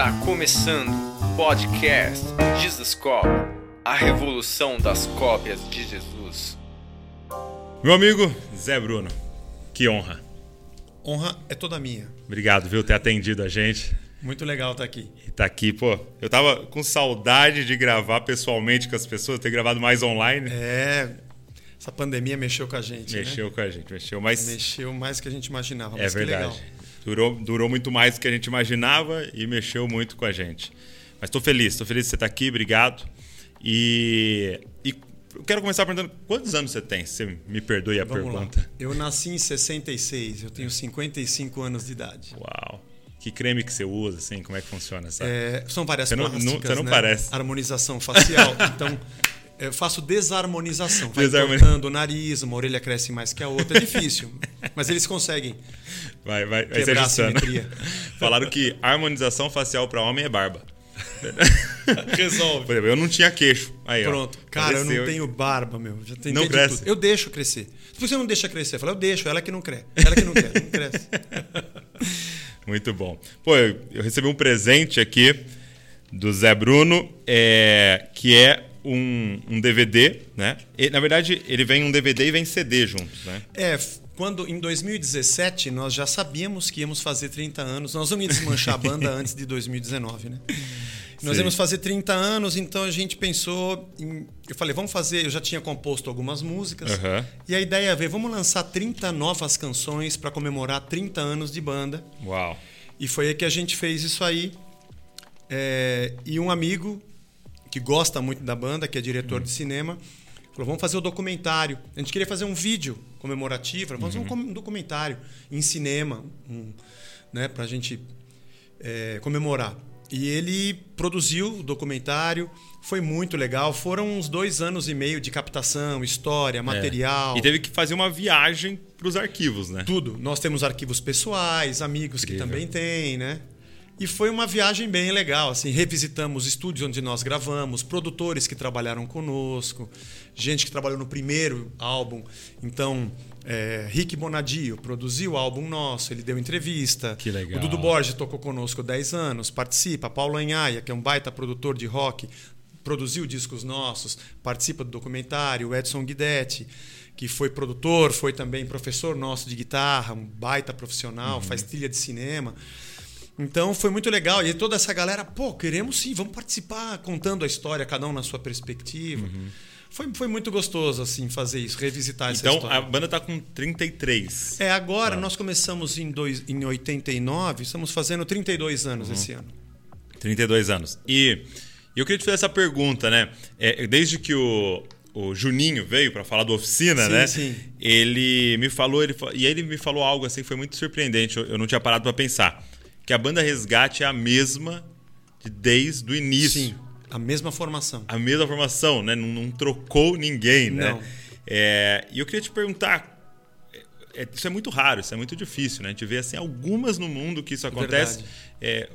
Está começando o podcast Jesus Cop, a revolução das cópias de Jesus. Meu amigo Zé Bruno, que honra. Honra é toda minha. Obrigado, viu, ter atendido a gente. Muito legal estar aqui. E tá aqui, pô. Eu tava com saudade de gravar pessoalmente com as pessoas, ter gravado mais online. É, essa pandemia mexeu com a gente. Mexeu né? com a gente, mexeu, mas. Mexeu mais do que a gente imaginava. É mas verdade. Durou, durou muito mais do que a gente imaginava e mexeu muito com a gente. Mas estou feliz, estou feliz de você estar aqui, obrigado. E, e eu quero começar perguntando quantos anos você tem? Você me perdoe a Vamos pergunta. Lá. Eu nasci em 66, eu tenho 55 anos de idade. Uau. Que creme que você usa, assim? Como é que funciona essa? É, são várias você não, plásticas, não, você não né? parece. Harmonização facial. então, eu faço desarmonização. Vai o nariz, uma orelha cresce mais que a outra. É difícil, mas eles conseguem. Vai, vai, vai Quebrar a simetria. Falaram que harmonização facial para homem é barba. Resolve. Por exemplo, eu não tinha queixo. Aí, ó, Pronto. Cara, eu não tenho barba, meu. Já tentei Não cresce? tudo. Eu deixo crescer. Se você não deixa crescer, eu falo, eu deixo, ela que não cresce. Ela que não quer, não cresce. Muito bom. Pô, eu eu recebi um presente aqui do Zé Bruno, é, que é um, um DVD, né? E, na verdade, ele vem um DVD e vem CD juntos, né? É, quando em 2017 nós já sabíamos que íamos fazer 30 anos. Nós vamos desmanchar a banda antes de 2019, né? Nós Sim. íamos fazer 30 anos, então a gente pensou em. Eu falei, vamos fazer. Eu já tinha composto algumas músicas. Aham. E a ideia é ver, vamos lançar 30 novas canções para comemorar 30 anos de banda. Uau. E foi aí que a gente fez isso aí. É, e um amigo que gosta muito da banda, que é diretor de cinema, falou: vamos fazer o documentário. A gente queria fazer um vídeo comemorativo, vamos fazer um um documentário em cinema, um, né, para a gente é, comemorar. E ele produziu o documentário, foi muito legal. Foram uns dois anos e meio de captação, história, material. É. E teve que fazer uma viagem para os arquivos, né? Tudo. Nós temos arquivos pessoais, amigos Incrível. que também têm, né? E foi uma viagem bem legal, assim, revisitamos estúdios onde nós gravamos, produtores que trabalharam conosco, gente que trabalhou no primeiro álbum. Então, é, Rick Bonadio produziu o álbum nosso, ele deu entrevista. Que legal. O Dudu Borges tocou conosco há 10 anos, participa. Paulo Anhaia, que é um baita produtor de rock, produziu discos nossos, participa do documentário. O Edson Guidetti, que foi produtor, foi também professor nosso de guitarra, um baita profissional, Uhum. faz trilha de cinema. Então foi muito legal. E toda essa galera, pô, queremos sim, vamos participar, contando a história, cada um na sua perspectiva. Foi, foi muito gostoso, assim, fazer isso, revisitar essa Uhum. Então, história. a banda tá com 33. É, agora nós começamos em, dois, em 89, estamos fazendo 32 anos Uhum. esse ano. 32 anos. E eu queria te fazer essa pergunta, né? É, desde que o, o Juninho veio para falar do oficina, Sim, né? sim. Ele me falou, ele, e ele me falou algo assim que foi muito surpreendente. Eu, eu não tinha parado para pensar. Que a banda Resgate é a mesma de desde o início. Sim, a mesma formação. A mesma formação, né? Não, não trocou ninguém, né? Não. É, e eu queria te perguntar. é, isso é muito raro, isso é muito difícil, né? A gente vê assim, algumas no mundo que isso acontece. Verdade. É,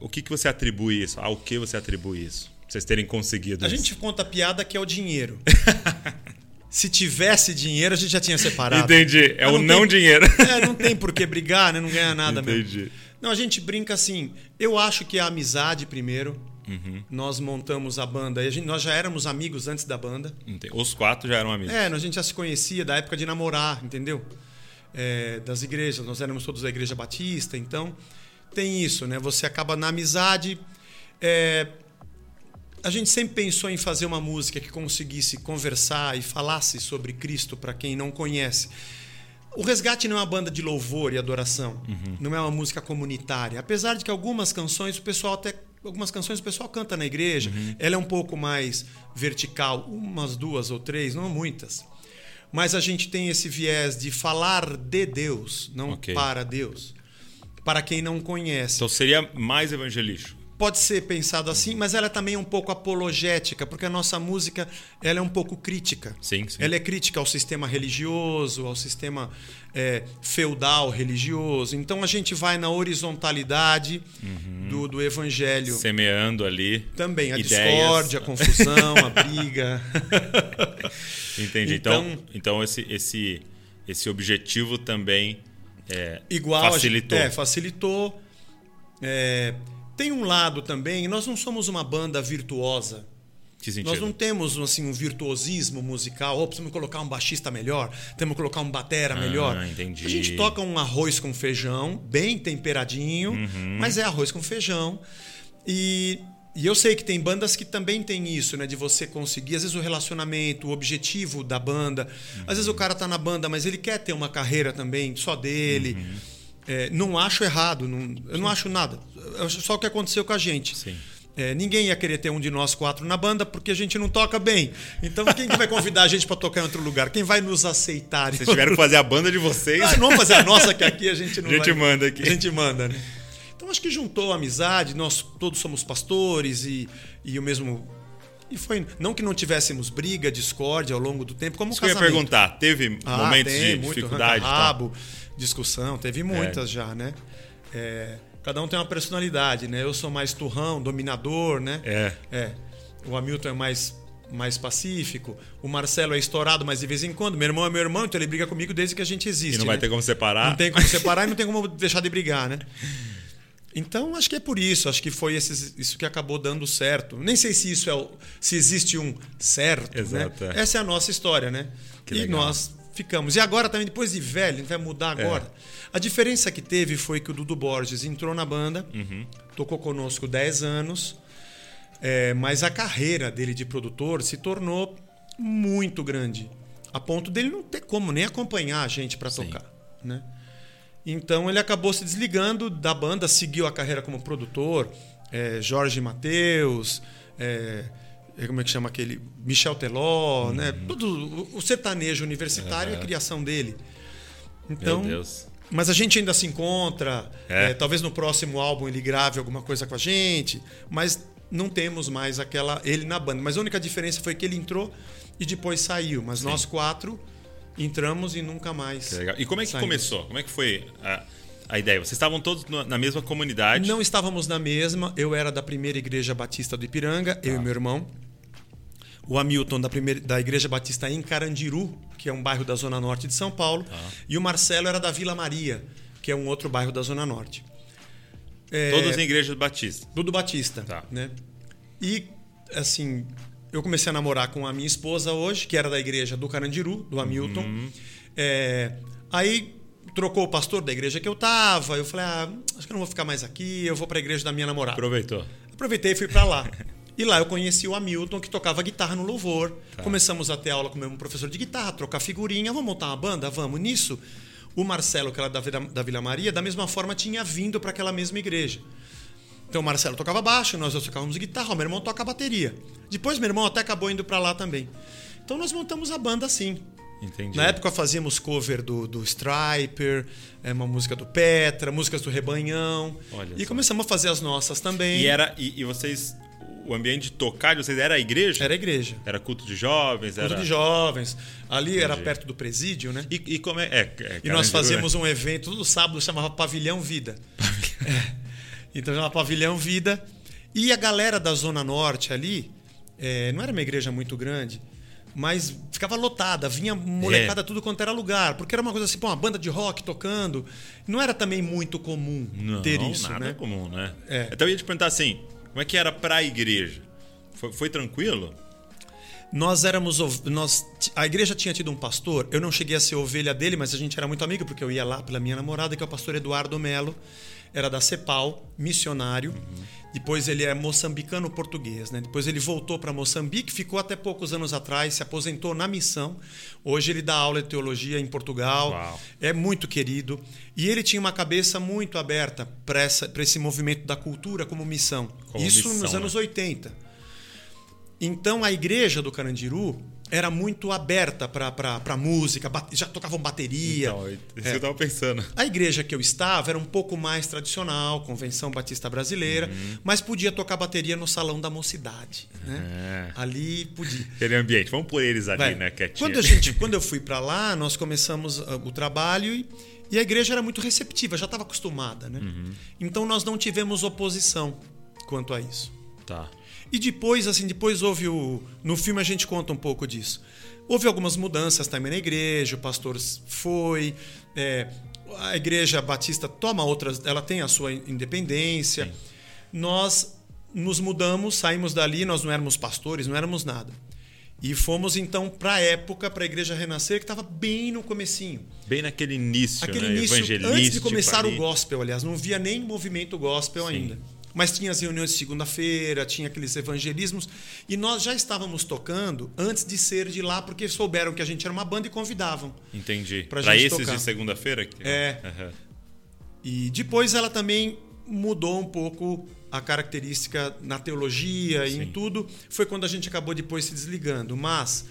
o, o que, que você atribui isso? Ao que você atribui isso? Pra Vocês terem conseguido A isso. gente conta a piada que é o dinheiro. Se tivesse dinheiro, a gente já tinha separado. Entendi. É Mas o não tem- dinheiro. É, não tem por que brigar, né? Não ganha nada mesmo. Entendi. Não, a gente brinca assim. Eu acho que é a amizade primeiro. Uhum. Nós montamos a banda. E a gente- nós já éramos amigos antes da banda. Entendi. Os quatro já eram amigos. É, a gente já se conhecia da época de namorar, entendeu? É, das igrejas, nós éramos todos da igreja batista, então tem isso, né? Você acaba na amizade. é, a gente sempre pensou em fazer uma música que conseguisse conversar e falasse sobre Cristo para quem não conhece. O Resgate não é uma banda de louvor e adoração, não é uma música comunitária. Apesar de que algumas canções o pessoal até algumas canções o pessoal canta na igreja, ela é um pouco mais vertical, umas duas ou três, não muitas. Mas a gente tem esse viés de falar de Deus, não Ok. para Deus. Para quem não conhece. Então seria mais evangelístico. Pode ser pensado assim, mas ela também é um pouco apologética, porque a nossa música ela é um pouco crítica. Sim, sim. Ela é crítica ao sistema religioso, ao sistema é, feudal religioso. Então a gente vai na horizontalidade do, do evangelho. Semeando ali. Também a Uhum. ideias. discórdia, a confusão, a briga. Entendi. Então, Então- então esse, esse, esse objetivo também é, Igual a facilitou. é, facilitou. É, Tem um lado também, nós não somos uma banda virtuosa. Que sentido? Nós não temos assim um virtuosismo musical. Ou precisamos colocar um baixista melhor, temos que colocar um batera melhor. Ah, entendi. A gente toca um arroz com feijão, bem temperadinho, Uhum. mas é arroz com feijão. E, e eu sei que tem bandas que também tem isso, né? De você conseguir, às vezes, o relacionamento, o objetivo da banda. Às vezes o cara tá na banda, mas ele quer ter uma carreira também só dele. Uhum. É, não acho errado, não- eu não acho nada. Acho só o que aconteceu com a gente. Sim. É, ninguém ia querer ter um de nós quatro na banda porque a gente não toca bem. Então quem que vai convidar a gente para tocar em outro lugar? Quem vai nos aceitar? Vocês tiveram que fazer a banda de vocês. Ah, não vamos fazer a nossa que aqui a gente não A gente vai- manda aqui. A gente manda, né? Então acho que juntou a amizade, nós todos somos pastores e, e o mesmo. E foi. Não que não tivéssemos briga, discórdia ao longo do tempo, como o Isso que eu ia casamento. perguntar. Teve Ah, momentos tem de muito dificuldade? e tal? Discussão, teve muitas já, né? É, cada um tem uma personalidade, né? Eu sou mais turrão, dominador, né? É. É. O Hamilton é mais, mais pacífico. O Marcelo é estourado, mas de vez em quando. Meu irmão é meu irmão, então ele briga comigo desde que a gente existe. E não vai né? ter como separar? Não tem como separar e não tem como deixar de brigar, né? Então, acho que é por isso. Acho que foi esses- isso que acabou dando certo. Nem sei se isso é o- se existe um certo, Exato, né? é. Essa é a nossa história, né? Que e legal. nós ficamos. E agora também, depois de velho, a gente vai mudar É. agora. A diferença que teve foi que o Dudu Borges entrou na banda, Uhum. tocou conosco 10 anos, é, mas a carreira dele de produtor se tornou muito grande. A ponto dele não ter como nem acompanhar a gente para tocar, né? Então ele acabou se desligando da banda, seguiu a carreira como produtor. é, Jorge Mateus, é, é, como é que chama aquele? Michel Teló, né? Todo o- sertanejo universitário é a criação dele. Então, Meu Deus. mas a gente ainda se encontra. É. é, talvez no próximo álbum ele grave alguma coisa com a gente, mas não temos mais aquela ele na banda. Mas a única diferença foi que ele entrou e depois saiu. Mas nós quatro entramos e nunca mais. Que legal. E como é que saímos. começou? Como é que foi a, a ideia? Vocês estavam todos na mesma comunidade? Não estávamos na mesma. Eu era da primeira igreja batista do Ipiranga, eu e Tá. meu irmão. O Hamilton da, primeira, da igreja batista em Carandiru, que é um bairro da zona norte de São Paulo. Tá. E o Marcelo era da Vila Maria, que é um outro bairro da zona norte. É, Todos em igrejas batistas. Dudu Batista. Tá. Né? E, assim, eu comecei a namorar com a minha esposa hoje, que era da igreja do Carandiru, do Hamilton. Uhum. É, aí trocou o pastor da igreja que eu tava. Eu falei, ah, acho que eu não vou ficar mais aqui, eu vou para a igreja da minha namorada. Aproveitou. Aproveitei e fui para lá. E lá eu conheci o Hamilton, que tocava guitarra no louvor. Começamos a ter aula com o mesmo professor de guitarra, trocar figurinha. Vamos montar uma banda? Vamos. Nisso, o Marcelo, que era da Vila, da Vila Maria, da mesma forma tinha vindo para aquela mesma igreja. Então o Marcelo tocava baixo, nós dois tocávamos guitarra, o meu irmão toca bateria. Depois meu irmão até acabou indo para lá também. Então nós montamos a banda assim. Entendi. Na época fazíamos cover do, do Striper, é, uma música do Petra, músicas do Rebanhão. Olha e só. começamos a fazer as nossas também. E era e, e vocês o ambiente de tocar de vocês era a igreja? Era igreja. Era culto de jovens, Culto era de jovens. Ali era Entendi. perto do presídio, né? E, e como é, é, é E nós fazíamos né? um evento todo sábado, chamava Pavilhão Vida. É. Então chamava Pavilhão Vida. E a galera da Zona Norte ali, é, não era uma igreja muito grande, mas ficava lotada, vinha molecada É. tudo quanto era lugar. Porque era uma coisa assim, pô, uma banda de rock tocando. Não era também muito comum Não, ter isso, nada né? comum, né? É. Então eu ia te perguntar assim, como é que era pra igreja? Foi, foi tranquilo? Nós éramos. Nós, a igreja tinha tido um pastor, eu não cheguei a ser ovelha dele, mas a gente era muito amigo, porque eu ia lá pela minha namorada, que é o pastor Eduardo Melo, era da CEPAL, missionário. Depois ele é moçambicano-português, né? Depois ele voltou para Moçambique, ficou até poucos anos atrás, se aposentou na missão. Hoje ele dá aula de teologia em Portugal. Uau. É muito querido. E ele tinha uma cabeça muito aberta para esse movimento da cultura como missão. Como Isso missão, nos né? anos 80. Então a igreja do Carandiru era muito aberta para música, já tocavam bateria. Então, isso É. que eu tava pensando. A igreja que eu estava era um pouco mais tradicional, Convenção Batista Brasileira, mas podia tocar bateria no salão da mocidade. Né? É. Ali podia. Aquele ambiente. Vamos pôr eles ali, Vai. né, quietinho. Quando, a gente, quando eu fui para lá, nós começamos ah, o trabalho e, e a igreja era muito receptiva, já estava acostumada. Né? Uhum. Então nós não tivemos oposição quanto a isso. Tá. E depois, assim, depois houve o. No filme a gente conta um pouco disso. Houve algumas mudanças também na igreja, o pastor foi. é, a igreja batista toma outras. Ela tem a sua independência. nós nos mudamos, saímos dali, nós não éramos pastores, não éramos nada. E fomos então para a época, para a Igreja Renascer, que estava bem no comecinho. Bem naquele início, Aquele né? início, antes de Evangelístico começar o ali. gospel, aliás, não via nem movimento gospel Sim. ainda. Mas tinha as reuniões de segunda-feira, tinha aqueles evangelismos. E nós já estávamos tocando antes de ser de lá, porque souberam que a gente era uma banda e convidavam. Entendi. Gente esses tocar. de segunda-feira? É. Aham. E depois ela também mudou um pouco a característica na teologia e em Sim. tudo. Foi quando a gente acabou depois se desligando. Mas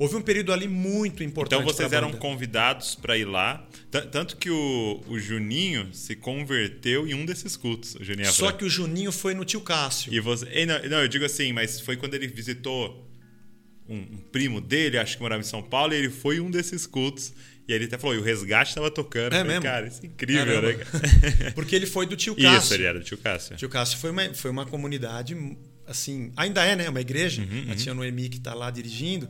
houve um período ali muito importante. Então vocês eram convidados para ir lá. Tanto que o, o Juninho se converteu em um desses cultos, o Juninho Só que o Juninho foi no tio Cássio. E você. e não, não, eu digo assim, mas foi quando ele visitou um, um primo dele, acho que morava em São Paulo, e ele foi um desses cultos. E ele até falou, e o resgate estava tocando. É falei, mesmo? Cara, isso é incrível, Caramba. né? Porque ele foi do tio Cássio. Isso, ele era do tio Cássio. Tio Cássio foi uma, foi uma comunidade, assim, ainda é, né? Uma igreja. Uhum, A tia Noemi que está lá dirigindo.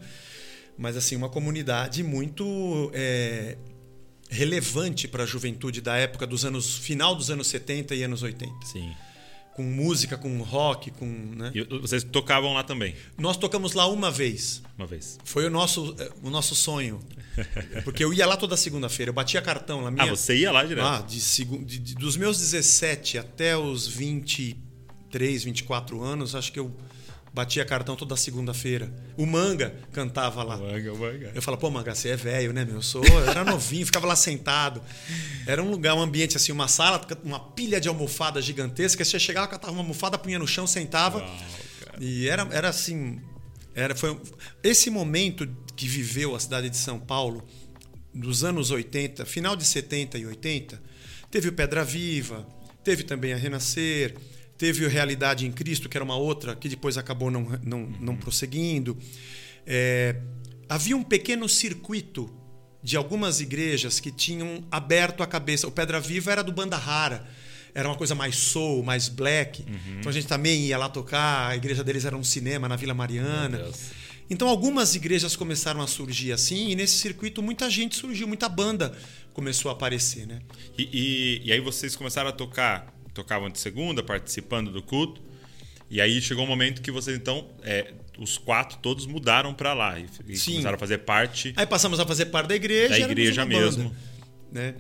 Mas, assim, uma comunidade muito é, relevante para a juventude da época dos anos... Final dos anos 70 e anos 80. Sim. Com música, com rock, com... Né? E vocês tocavam lá também, Nós tocamos lá uma vez. uma vez. Foi o nosso, é, o nosso sonho. Porque eu ia lá toda segunda-feira. Eu batia cartão lá. Minha... Ah, você ia lá direto? Ah, de, de- de- dos meus 17 até os 23, 24 anos, acho que eu batia cartão toda segunda-feira. O Manga cantava lá. Manga, manga. Eu falava, pô, Manga, você é velho, né, meu? Eu sou, eu era novinho, ficava lá sentado. Era um lugar, um ambiente assim, uma sala, uma pilha de almofada gigantesca. Você chegava, catava uma almofada, punha no chão, sentava. Uau. E era, era assim. Era, foi, esse momento que viveu a cidade de São Paulo, dos anos 80, final de 70 e 80, teve o Pedra Viva, teve também a Renascer, teve o Realidade em Cristo, que era uma outra, que depois acabou não, não, não prosseguindo. É, havia um pequeno circuito de algumas igrejas que tinham aberto a cabeça. O Pedra Viva era do Banda Rara. Era uma coisa mais soul, mais black. Então a gente também ia lá tocar. A igreja deles era um cinema na Vila Mariana. Então algumas igrejas começaram a surgir assim, e nesse circuito muita gente surgiu, muita banda começou a aparecer, né? E, e, e aí vocês começaram a tocar, tocavam de segunda, participando do culto. E aí chegou um momento que vocês então, é, os quatro todos mudaram para lá e, e começaram a fazer parte. Aí passamos a fazer parte da igreja. Da igreja uma banda, mesmo. né?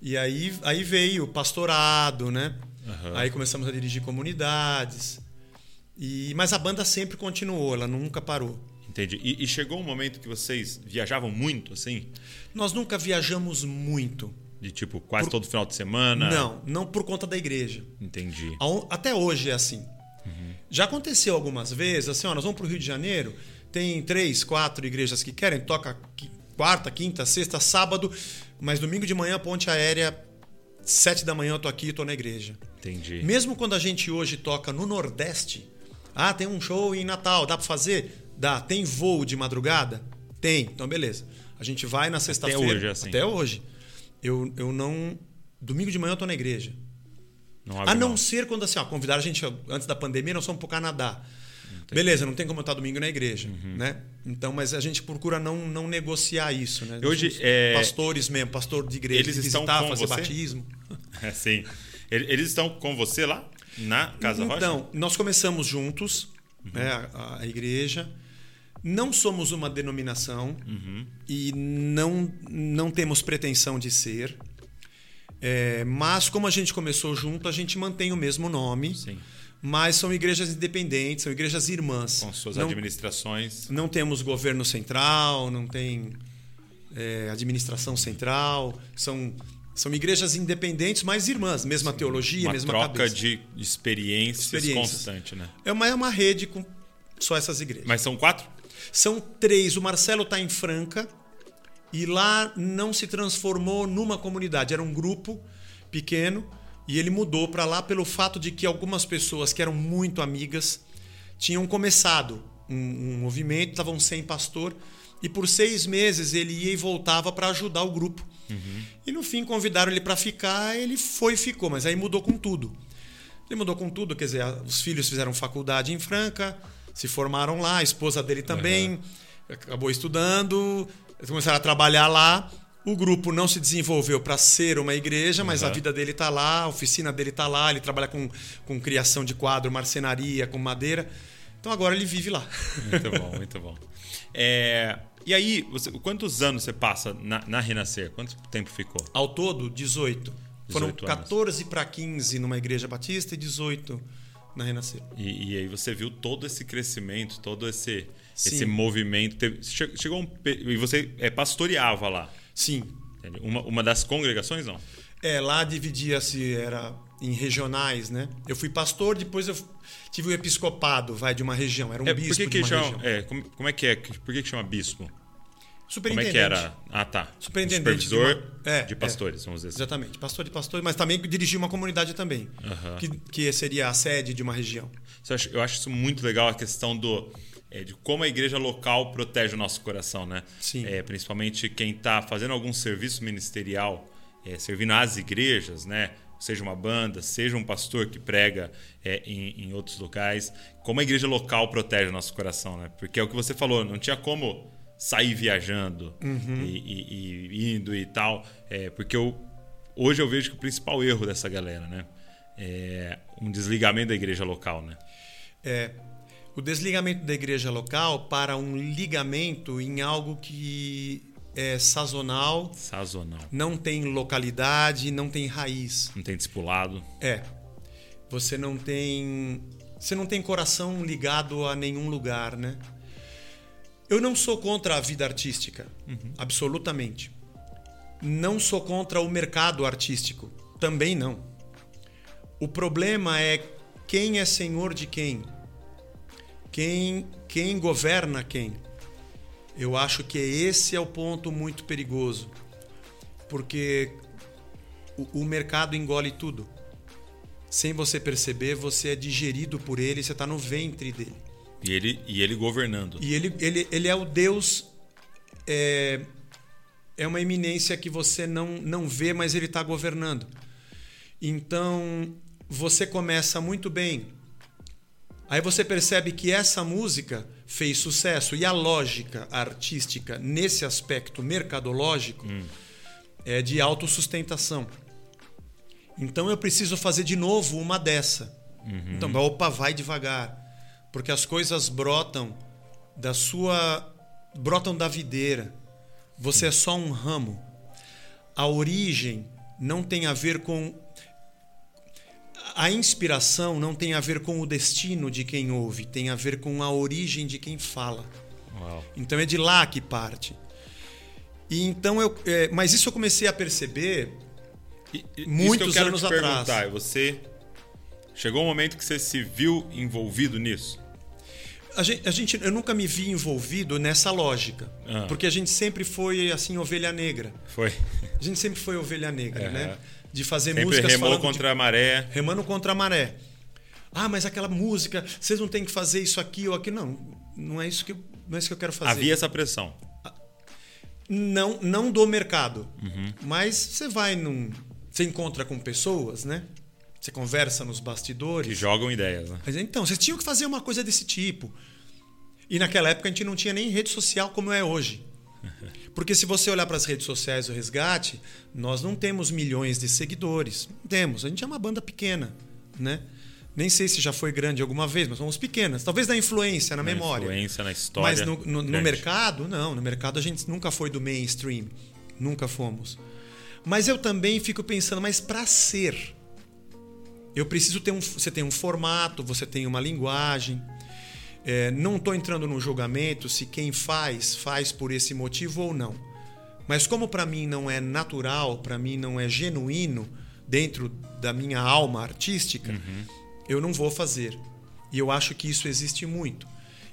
E aí, aí veio o pastorado, né? Aham. Aí começamos a dirigir comunidades. E, mas a banda sempre continuou, ela nunca parou. Entendi. E, e chegou um momento que vocês viajavam muito, assim? Nós nunca viajamos muito. De tipo, quase Por- todo final de semana? Não, não por conta da igreja. Entendi. Até hoje é assim. Uhum. Já aconteceu algumas vezes, assim, ó, nós vamos para o Rio de Janeiro, tem três, quatro igrejas que querem, toca quarta, quinta, sexta, sábado, mas domingo de manhã, ponte aérea, sete da manhã eu tô aqui, tô na igreja. Entendi. Mesmo quando a gente hoje toca no Nordeste, ah, tem um show em Natal, dá para fazer? Dá. Tem voo de madrugada? Tem. Então, beleza. A gente vai na sexta-feira. hoje é assim. Até hoje. Eu, eu não. Domingo de manhã eu tô na igreja. Não A não ser quando assim, ó, convidaram a gente antes da pandemia, nós fomos pro Canadá. Beleza, não tem como eu estar domingo na igreja, Uhum. né? Então, mas a gente procura não, não negociar isso, né? Hoje, é- pastores mesmo, pastor de igreja, Eles estão visitar, com fazer você? batismo. É, sim. Ele- Eles estão com você lá? Na Casa Rocha? Então, nós começamos juntos, Uhum. né, a, a igreja. Não somos uma denominação Uhum. e não, não temos pretensão de ser. É, mas como a gente começou junto, a gente mantém o mesmo nome. Sim. Mas são igrejas independentes, são igrejas irmãs. Com suas não, administrações. não temos governo central, não tem é, administração central. São, são igrejas independentes, mas irmãs. Mesma teologia, Uma mesma troca cabeça. de experiências, Experiências. constante, né? É uma, é uma rede com só essas igrejas. Mas são quatro? São três. O Marcelo está em Franca e lá não se transformou numa comunidade. Era um grupo pequeno e ele mudou para lá pelo fato de que algumas pessoas que eram muito amigas tinham começado um, um movimento, estavam sem pastor e por seis meses ele ia e voltava para ajudar o grupo. E no fim convidaram ele para ficar, ele foi e ficou, mas aí mudou com tudo. Ele mudou com tudo, quer dizer, os filhos fizeram faculdade em Franca, se formaram lá, a esposa dele também acabou estudando, começaram a trabalhar lá O grupo não se desenvolveu para ser uma igreja, mas Uhum. a vida dele está lá, a oficina dele está lá, ele trabalha com, com criação de quadro, marcenaria, com madeira. Então agora ele vive lá. Muito bom, muito bom. É, e aí, você- quantos anos você passa na, na Renascer? Quanto tempo ficou? Ao todo, 18. Foram 18 anos. 14 para 15 numa igreja batista e 18 na Renascer. E, e aí você viu todo esse crescimento, todo esse, Sim. esse movimento. Teve- che- chegou um, e você é, pastoreava lá. Sim. Uma, uma das congregações, não? É, lá dividia-se, era em regionais, né? Eu fui pastor, depois eu tive o episcopado, vai, de uma região. Era um É, bispo que de uma chama, região. é, como, como é que é? Por que, que chama bispo? Como é Superintendente. que era? Ah, tá. Superintendente de Supervisor uma- é, de pastores, vamos dizer assim. Exatamente, pastor de pastores, mas também dirigia uma comunidade também, que, que seria a sede de uma região. Isso eu acho- Eu acho isso muito legal, a questão do é, de como a igreja local protege o nosso coração, né? Sim. É, principalmente quem está fazendo algum serviço ministerial, é, servindo às igrejas, né? Seja uma banda, seja um pastor que prega é, em, em outros locais. Como a igreja local protege o nosso coração, né? Porque é o que você falou, não tinha como sair viajando Uhum. e, e- e indo e tal. É, porque eu, hoje eu vejo que o principal erro dessa galera, né? É um desligamento da igreja local, né? É, o desligamento da igreja local para um ligamento em algo que é sazonal, Sazonal. não tem localidade, não tem raiz. Não tem discipulado. É. Você não tem. Você não tem coração ligado a nenhum lugar, né? Eu não sou contra a vida artística. Absolutamente. Não sou contra o mercado artístico. Também não. O problema é quem é senhor de quem. Quem, quem governa quem. Eu acho que esse é o ponto muito perigoso. Porque o, o mercado engole tudo. Sem você perceber, você é digerido por ele, você está no ventre dele. E ele, e ele governando. E ele, ele, ele é o Deus. É, é uma eminência que você não, não vê, mas ele está governando. Então, você começa muito bem. Aí você percebe que essa música fez sucesso. E a lógica artística, nesse aspecto mercadológico, é de autossustentação. Então eu preciso fazer de novo uma dessa. Então, opa, vai devagar. Porque as coisas brotam da sua. brotam da videira. Você é só um ramo. A origem não tem a ver com. A inspiração não tem a ver com o destino de quem ouve, tem a ver com a origem de quem fala. Uau. Então é de lá que parte. E então eu, é, mas isso eu comecei a perceber E- e- isso Muitos que eu quero anos te atrás. perguntar, Você chegou um momento que você se viu envolvido nisso? A gente, a gente- eu nunca me vi envolvido nessa lógica, Ah. porque a gente sempre foi assim ovelha negra. Foi. A gente sempre foi ovelha negra, Aham. né? De fazer Sempre músicas remou falando de- contra a maré. remando contra a maré. Ah, mas aquela música, vocês não têm que fazer isso aqui ou aquilo. Não, não é isso que eu, não é isso que eu quero fazer. Havia essa pressão. Não, não do mercado. Uhum. Mas você vai num. Você encontra com pessoas, né? Você conversa nos bastidores. Que jogam ideias, né? Mas então, vocês tinham que fazer uma coisa desse tipo. E naquela época a gente não tinha nem rede social como é hoje. Porque se você olhar para as redes sociais do Resgate, nós não temos milhões de seguidores. Não temos. A gente é uma banda pequena, né? Nem sei se já foi grande alguma vez, mas somos pequenas. Talvez na influência, na, Na memória. influência, na história. Mas no, no- no mercado, não. No mercado a gente nunca foi do mainstream. Nunca fomos. Mas eu também fico pensando, mas para ser, eu preciso ter um. Você tem um formato, você tem uma linguagem. É, não estou entrando no julgamento se quem faz, faz por esse motivo ou não. Mas como para mim não é natural, para mim não é genuíno dentro da minha alma artística, eu não vou fazer. E eu acho que isso existe muito.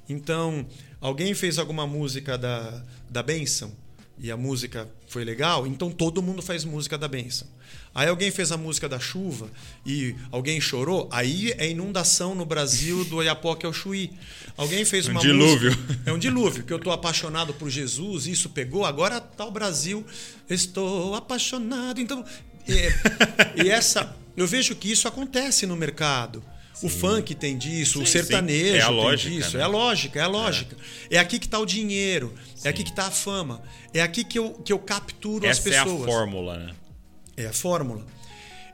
Então, alguém fez alguma música da, da bênção e a música foi legal, então todo mundo faz música da bênção. Aí alguém fez a música da chuva e alguém chorou, aí é inundação no Brasil do Oiapoque ao Chuí. Alguém fez Um uma dilúvio. música... É um dilúvio, que eu estou apaixonado por Jesus, isso pegou, agora tá o Brasil, estou apaixonado. Então, é, e essa, eu vejo que isso acontece no mercado. O funk tem disso, o Sim, sertanejo sim. É a tem lógica, disso. né? É a lógica, é a lógica. É, aqui que está o dinheiro, é aqui que está a fama. É aqui que eu, que eu capturo Essa as é a pessoas. fórmula, né? É a fórmula.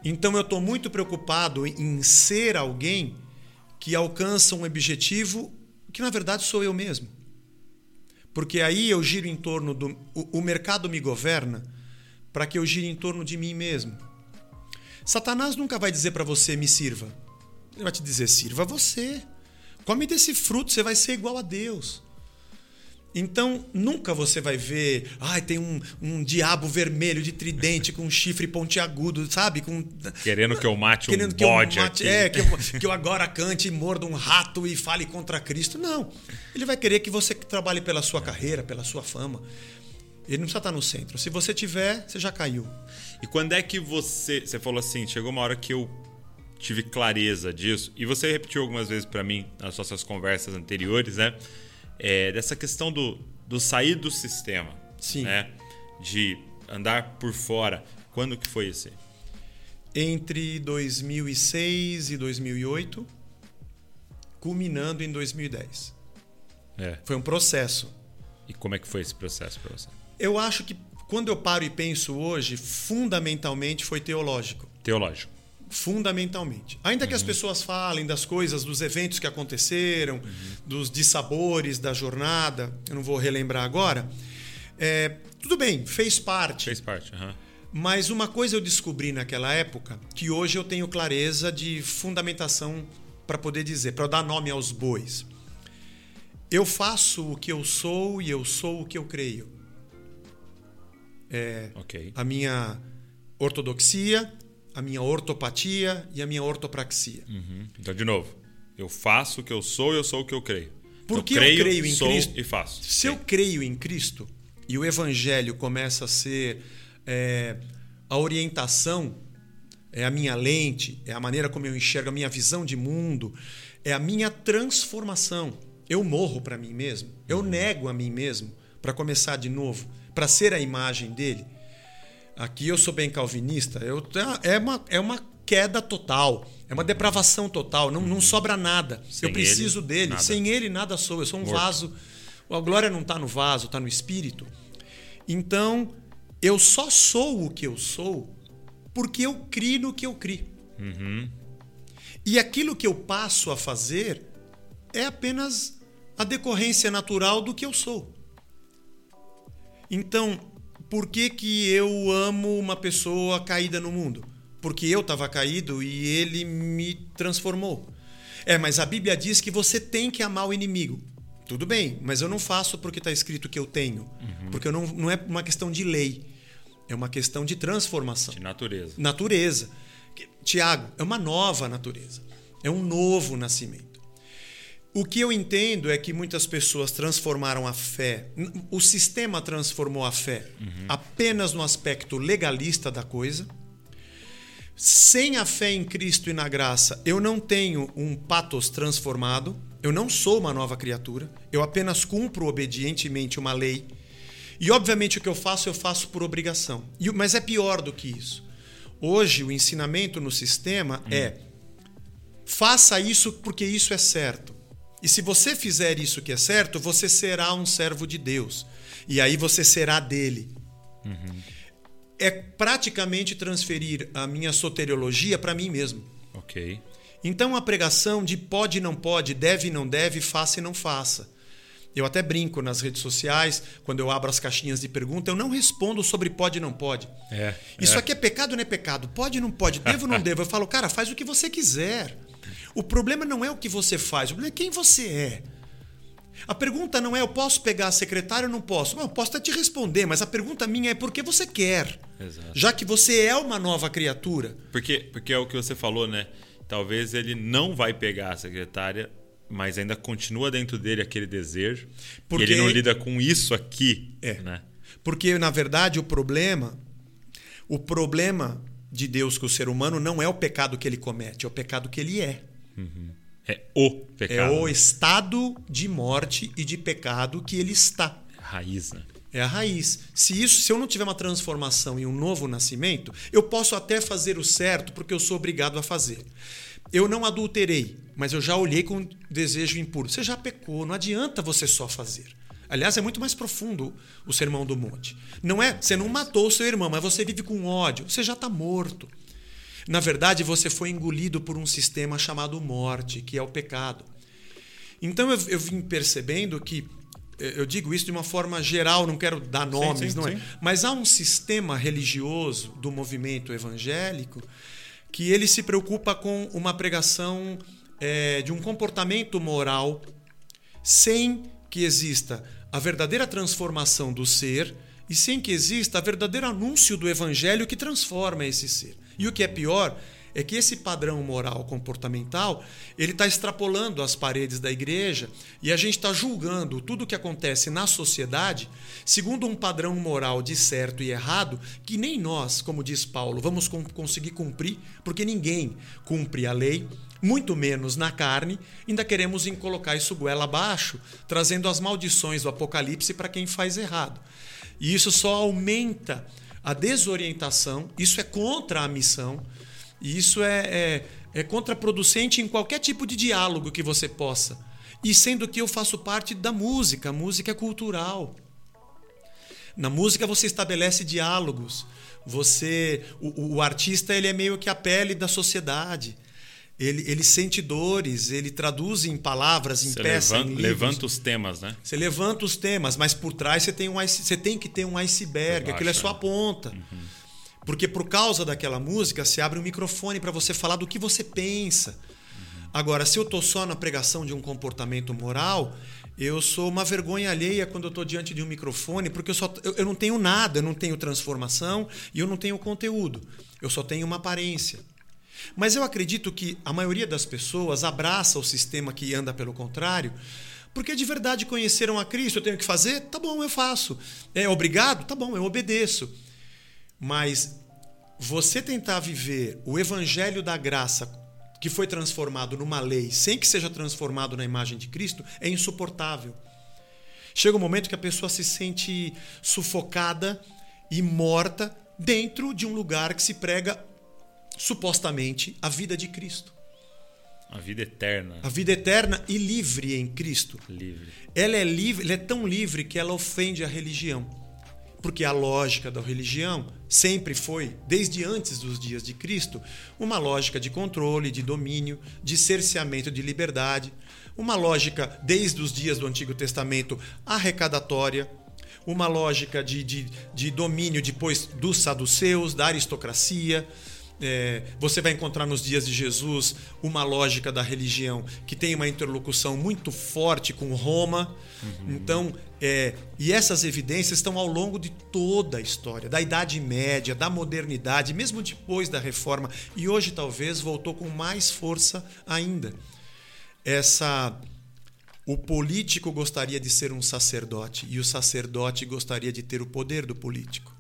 Então eu estou muito preocupado em- ser alguém que alcança um objetivo que na verdade sou eu mesmo. Porque aí eu giro em torno do. O mercado me governa para que eu gire em torno de mim mesmo. Satanás nunca vai dizer para você me sirva. Ele vai te dizer sirva você. Come desse fruto, você vai ser igual a Deus. Então, nunca você vai ver, ai, tem um, um diabo vermelho de tridente com um chifre pontiagudo, sabe? Com, Querendo que eu mate um querendo que eu bode mate, aqui. é, que eu, que eu agora cante e morda um rato e fale contra Cristo. Não. Ele vai querer que você trabalhe pela sua carreira, pela sua fama. Ele não precisa estar no centro. Se você tiver, você já caiu. E quando é que você. Você falou assim, chegou uma hora que eu tive clareza disso, e você repetiu algumas vezes para mim nas nossas conversas anteriores, né? É, dessa questão do, do sair do sistema. Sim. Né? De andar por fora. Quando que foi esse? Entre 2006 e 2008, culminando em 2010. É. Foi um processo. E como é que foi esse processo para você? Eu acho que quando eu paro e penso hoje, fundamentalmente foi teológico. Teológico. Fundamentalmente. Ainda que as pessoas falem das coisas, dos eventos que aconteceram, dos dissabores da jornada, eu não vou relembrar agora. É, tudo bem, fez parte. Fez parte. aham. Mas uma coisa eu descobri naquela época que hoje eu tenho clareza de fundamentação para poder dizer, para dar nome aos bois. Eu faço o que eu sou e eu sou o que eu creio. É, Ok. a minha ortodoxia, a minha ortopatia e a minha ortopraxia. Uhum. Então, de novo. Eu faço o que eu sou e eu sou o que eu creio. Porque eu eu creio, creio em sou Cristo. e faço. Se eu creio em Cristo e o Evangelho começa a ser é, a orientação, é a minha lente, é a maneira como eu enxergo, a minha visão de mundo, é a minha transformação. Eu morro para mim mesmo, eu nego a mim mesmo para começar de novo, para ser a imagem dele. Aqui eu sou bem calvinista, eu, é, uma, é uma queda total, é uma depravação total, não, não sobra nada. Sem eu preciso ele, dele, nada. sem ele nada sou, eu sou um Morto. vaso. A glória não está no vaso, está no espírito. Então, eu só sou o que eu sou porque eu crio no que eu crio. E aquilo que eu passo a fazer é apenas a decorrência natural do que eu sou. Então, por que, que eu amo uma pessoa caída no mundo? Porque eu estava caído e ele me transformou. É, mas a Bíblia diz que você tem que amar o inimigo. Tudo bem, mas eu não faço porque está escrito que eu tenho. Porque eu não, não é uma questão de lei. É uma questão de transformação De natureza. natureza. Tiago, é uma nova natureza. É um novo nascimento. O que eu entendo é que muitas pessoas transformaram a fé, o sistema transformou a fé apenas no aspecto legalista da coisa. Sem a fé em Cristo e na graça, eu não tenho um patos transformado, eu não sou uma nova criatura, eu apenas cumpro obedientemente uma lei. E obviamente o que eu faço, eu faço por obrigação. E Mas é pior do que isso. Hoje, o ensinamento no sistema é: faça isso porque isso é certo. E se você fizer isso que é certo, você será um servo de Deus. E aí você será dele. É praticamente transferir a minha soteriologia para mim mesmo. Ok. Então a pregação de pode e não pode, deve e não deve, faça e não faça. Eu até brinco nas redes sociais, quando eu abro as caixinhas de pergunta, eu não respondo sobre pode e não pode. É, Isso é. aqui é pecado ou não é pecado? Pode ou não pode? Devo ou não devo? Eu falo, cara, faz o que você quiser. O problema não é o que você faz, o problema é quem você é. A pergunta não é eu posso pegar a secretária ou não posso. Bom, eu posso até te responder, mas a pergunta minha é por que você quer. Exato. Já que você é uma nova criatura. Porque, porque é o que você falou, né? Talvez ele não vai pegar a secretária, mas ainda continua dentro dele aquele desejo. Porque- ele não lida com isso aqui. É. Né? Porque, na verdade, o problema. O problema de Deus com o ser humano não é o pecado que ele comete, é o pecado que ele é. É o É pecado. o né? estado de morte e de pecado que ele está. Raiz, né? É a raiz. Se isso, se eu não tiver uma transformação e um novo nascimento, eu posso até fazer o certo porque eu sou obrigado a fazer. Eu não adulterei, mas eu já olhei com desejo impuro. Você já pecou, não adianta você só fazer. Aliás, é muito mais profundo o sermão do monte. Não é, você não matou o seu irmão, mas você vive com ódio. Você já está morto. Na verdade, você foi engolido por um sistema chamado morte, que é o pecado. Então eu, eu vim percebendo que eu digo isso de uma forma geral, não quero dar nomes, sim, sim, não é? Sim. Mas há um sistema religioso do movimento evangélico que ele se preocupa com uma pregação é, de um comportamento moral sem que exista a verdadeira transformação do ser e sem que exista o verdadeiro anúncio do evangelho que transforma esse ser. E o que é pior é que esse padrão moral comportamental ele está extrapolando as paredes da igreja e a gente está julgando tudo o que acontece na sociedade segundo um padrão moral de certo e errado que nem nós, como diz Paulo, vamos conseguir cumprir, porque ninguém cumpre a lei, muito menos na carne, ainda queremos colocar isso goela abaixo, trazendo as maldições do Apocalipse para quem faz errado. E isso só aumenta a desorientação, isso é contra a missão. E isso é, é, é contraproducente em qualquer tipo de diálogo que você possa. E sendo que eu faço parte da música, a música é cultural. Na música você estabelece diálogos. Você, o, o artista ele é meio que a pele da sociedade. Ele, ele sente dores, ele traduz em palavras, em você peças, levanta, em levanta os temas, né? Você levanta os temas, mas por trás você tem, um, você tem que ter um iceberg, aquilo é só a ponta. Uhum. Porque por causa daquela música se abre um microfone para você falar do que você pensa. Agora, se eu estou só na pregação de um comportamento moral, eu sou uma vergonha alheia quando eu estou diante de um microfone, porque eu, só, eu, eu não tenho nada, eu não tenho transformação e eu não tenho conteúdo. Eu só tenho uma aparência. Mas eu acredito que a maioria das pessoas abraça o sistema que anda pelo contrário, porque de verdade conheceram a Cristo. Eu tenho que fazer? Tá bom, eu faço. É obrigado? Tá bom, eu obedeço. Mas você tentar viver o evangelho da graça que foi transformado numa lei sem que seja transformado na imagem de Cristo é insuportável. Chega um momento que a pessoa se sente sufocada e morta dentro de um lugar que se prega supostamente a vida de Cristo. A vida eterna. A vida eterna e livre em Cristo. Livre. Ela é livre, ela é tão livre que ela ofende a religião. Porque a lógica da religião sempre foi, desde antes dos dias de Cristo, uma lógica de controle, de domínio, de cerceamento de liberdade, uma lógica, desde os dias do Antigo Testamento, arrecadatória, uma lógica de, de, de domínio depois dos saduceus, da aristocracia, é, você vai encontrar nos dias de Jesus uma lógica da religião que tem uma interlocução muito forte com Roma. Uhum. Então, é, e essas evidências estão ao longo de toda a história, da Idade Média, da modernidade, mesmo depois da Reforma, e hoje talvez voltou com mais força ainda. Essa o político gostaria de ser um sacerdote e o sacerdote gostaria de ter o poder do político.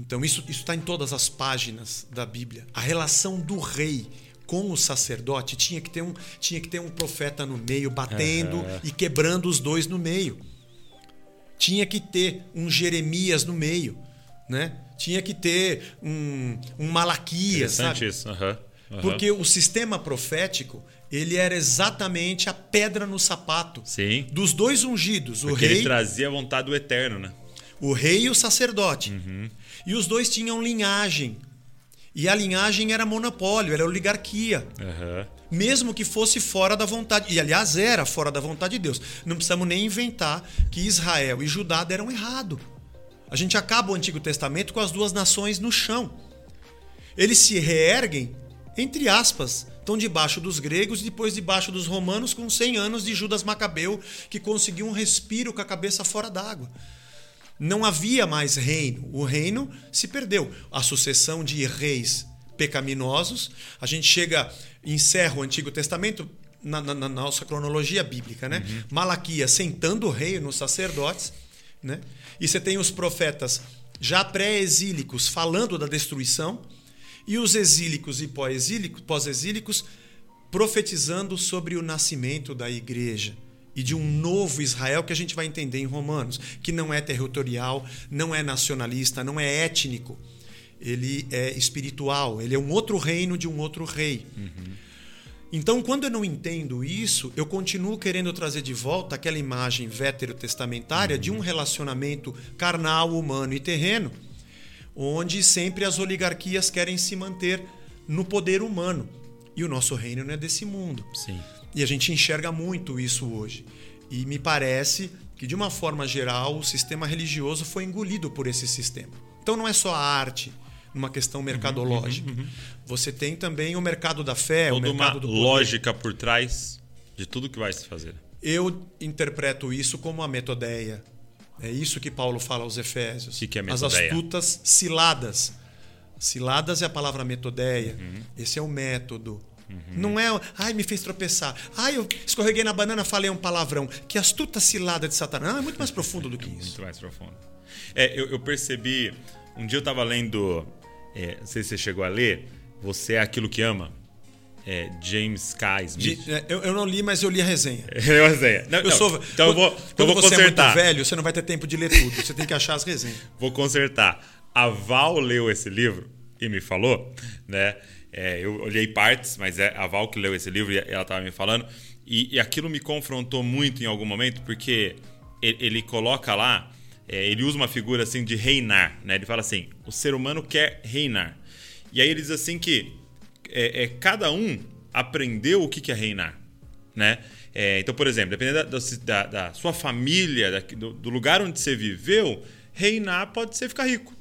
Então, isso está em todas as páginas da Bíblia. A relação do rei com o sacerdote tinha que ter um, tinha que ter um profeta no meio, batendo uhum. e quebrando os dois no meio. Tinha que ter um Jeremias no meio. Né? Tinha que ter um, um Malaquias. Sabe? isso. Uhum. Uhum. Porque o sistema profético ele era exatamente a pedra no sapato Sim. dos dois ungidos. Porque o rei ele trazia a vontade do eterno, né? O rei e o sacerdote. Uhum. E os dois tinham linhagem. E a linhagem era monopólio, era oligarquia. Uhum. Mesmo que fosse fora da vontade. E aliás, era fora da vontade de Deus. Não precisamos nem inventar que Israel e Judá deram errado. A gente acaba o Antigo Testamento com as duas nações no chão. Eles se reerguem, entre aspas, estão debaixo dos gregos e depois debaixo dos romanos, com 100 anos de Judas Macabeu, que conseguiu um respiro com a cabeça fora d'água não havia mais reino. O reino se perdeu. A sucessão de reis pecaminosos. A gente chega, encerra o Antigo Testamento na, na, na nossa cronologia bíblica, né? Uhum. Malaquias sentando o rei nos sacerdotes, né? E você tem os profetas já pré-exílicos falando da destruição e os exílicos e pós-exílicos profetizando sobre o nascimento da igreja e de um novo Israel que a gente vai entender em Romanos, que não é territorial, não é nacionalista, não é étnico. Ele é espiritual, ele é um outro reino de um outro rei. Uhum. Então, quando eu não entendo isso, eu continuo querendo trazer de volta aquela imagem veterotestamentária uhum. de um relacionamento carnal, humano e terreno, onde sempre as oligarquias querem se manter no poder humano. E o nosso reino não é desse mundo. Sim. E a gente enxerga muito isso hoje. E me parece que, de uma forma geral, o sistema religioso foi engolido por esse sistema. Então não é só a arte, numa questão mercadológica. Uhum, uhum, uhum. Você tem também o mercado da fé, Toda o mercado uma do poder. lógica por trás de tudo que vai se fazer. Eu interpreto isso como a metodeia. É isso que Paulo fala aos Efésios. Que que é As astutas ciladas. Ciladas é a palavra metodeia. Uhum. Esse é o método. Uhum. Não é, ai, me fez tropeçar. Ai, eu escorreguei na banana, falei um palavrão. Que astuta cilada de Satanás. Não, é muito mais profundo do que isso. muito mais profundo. É, eu, eu percebi. Um dia eu estava lendo. É, não sei se você chegou a ler. Você é aquilo que ama. É, James K. Smith. É, eu, eu, não li, mas eu li a resenha. Eu a resenha. Não, eu não, sou, então eu vou, eu vou você consertar. é muito velho, você não vai ter tempo de ler tudo. Você tem que achar as resenhas. Vou consertar. A Val leu esse livro e me falou, né? É, eu olhei partes, mas é a Val que leu esse livro e ela estava me falando. E, e, aquilo me confrontou muito em algum momento, porque ele, ele coloca lá, é, ele usa uma figura assim de reinar. Né? Ele fala assim: o ser humano quer reinar. E aí ele diz assim que é, é cada um aprendeu o que, que é reinar. Né? É, então, por exemplo, dependendo da, da, da sua família, da, do, do lugar onde você viveu, reinar pode ser ficar rico.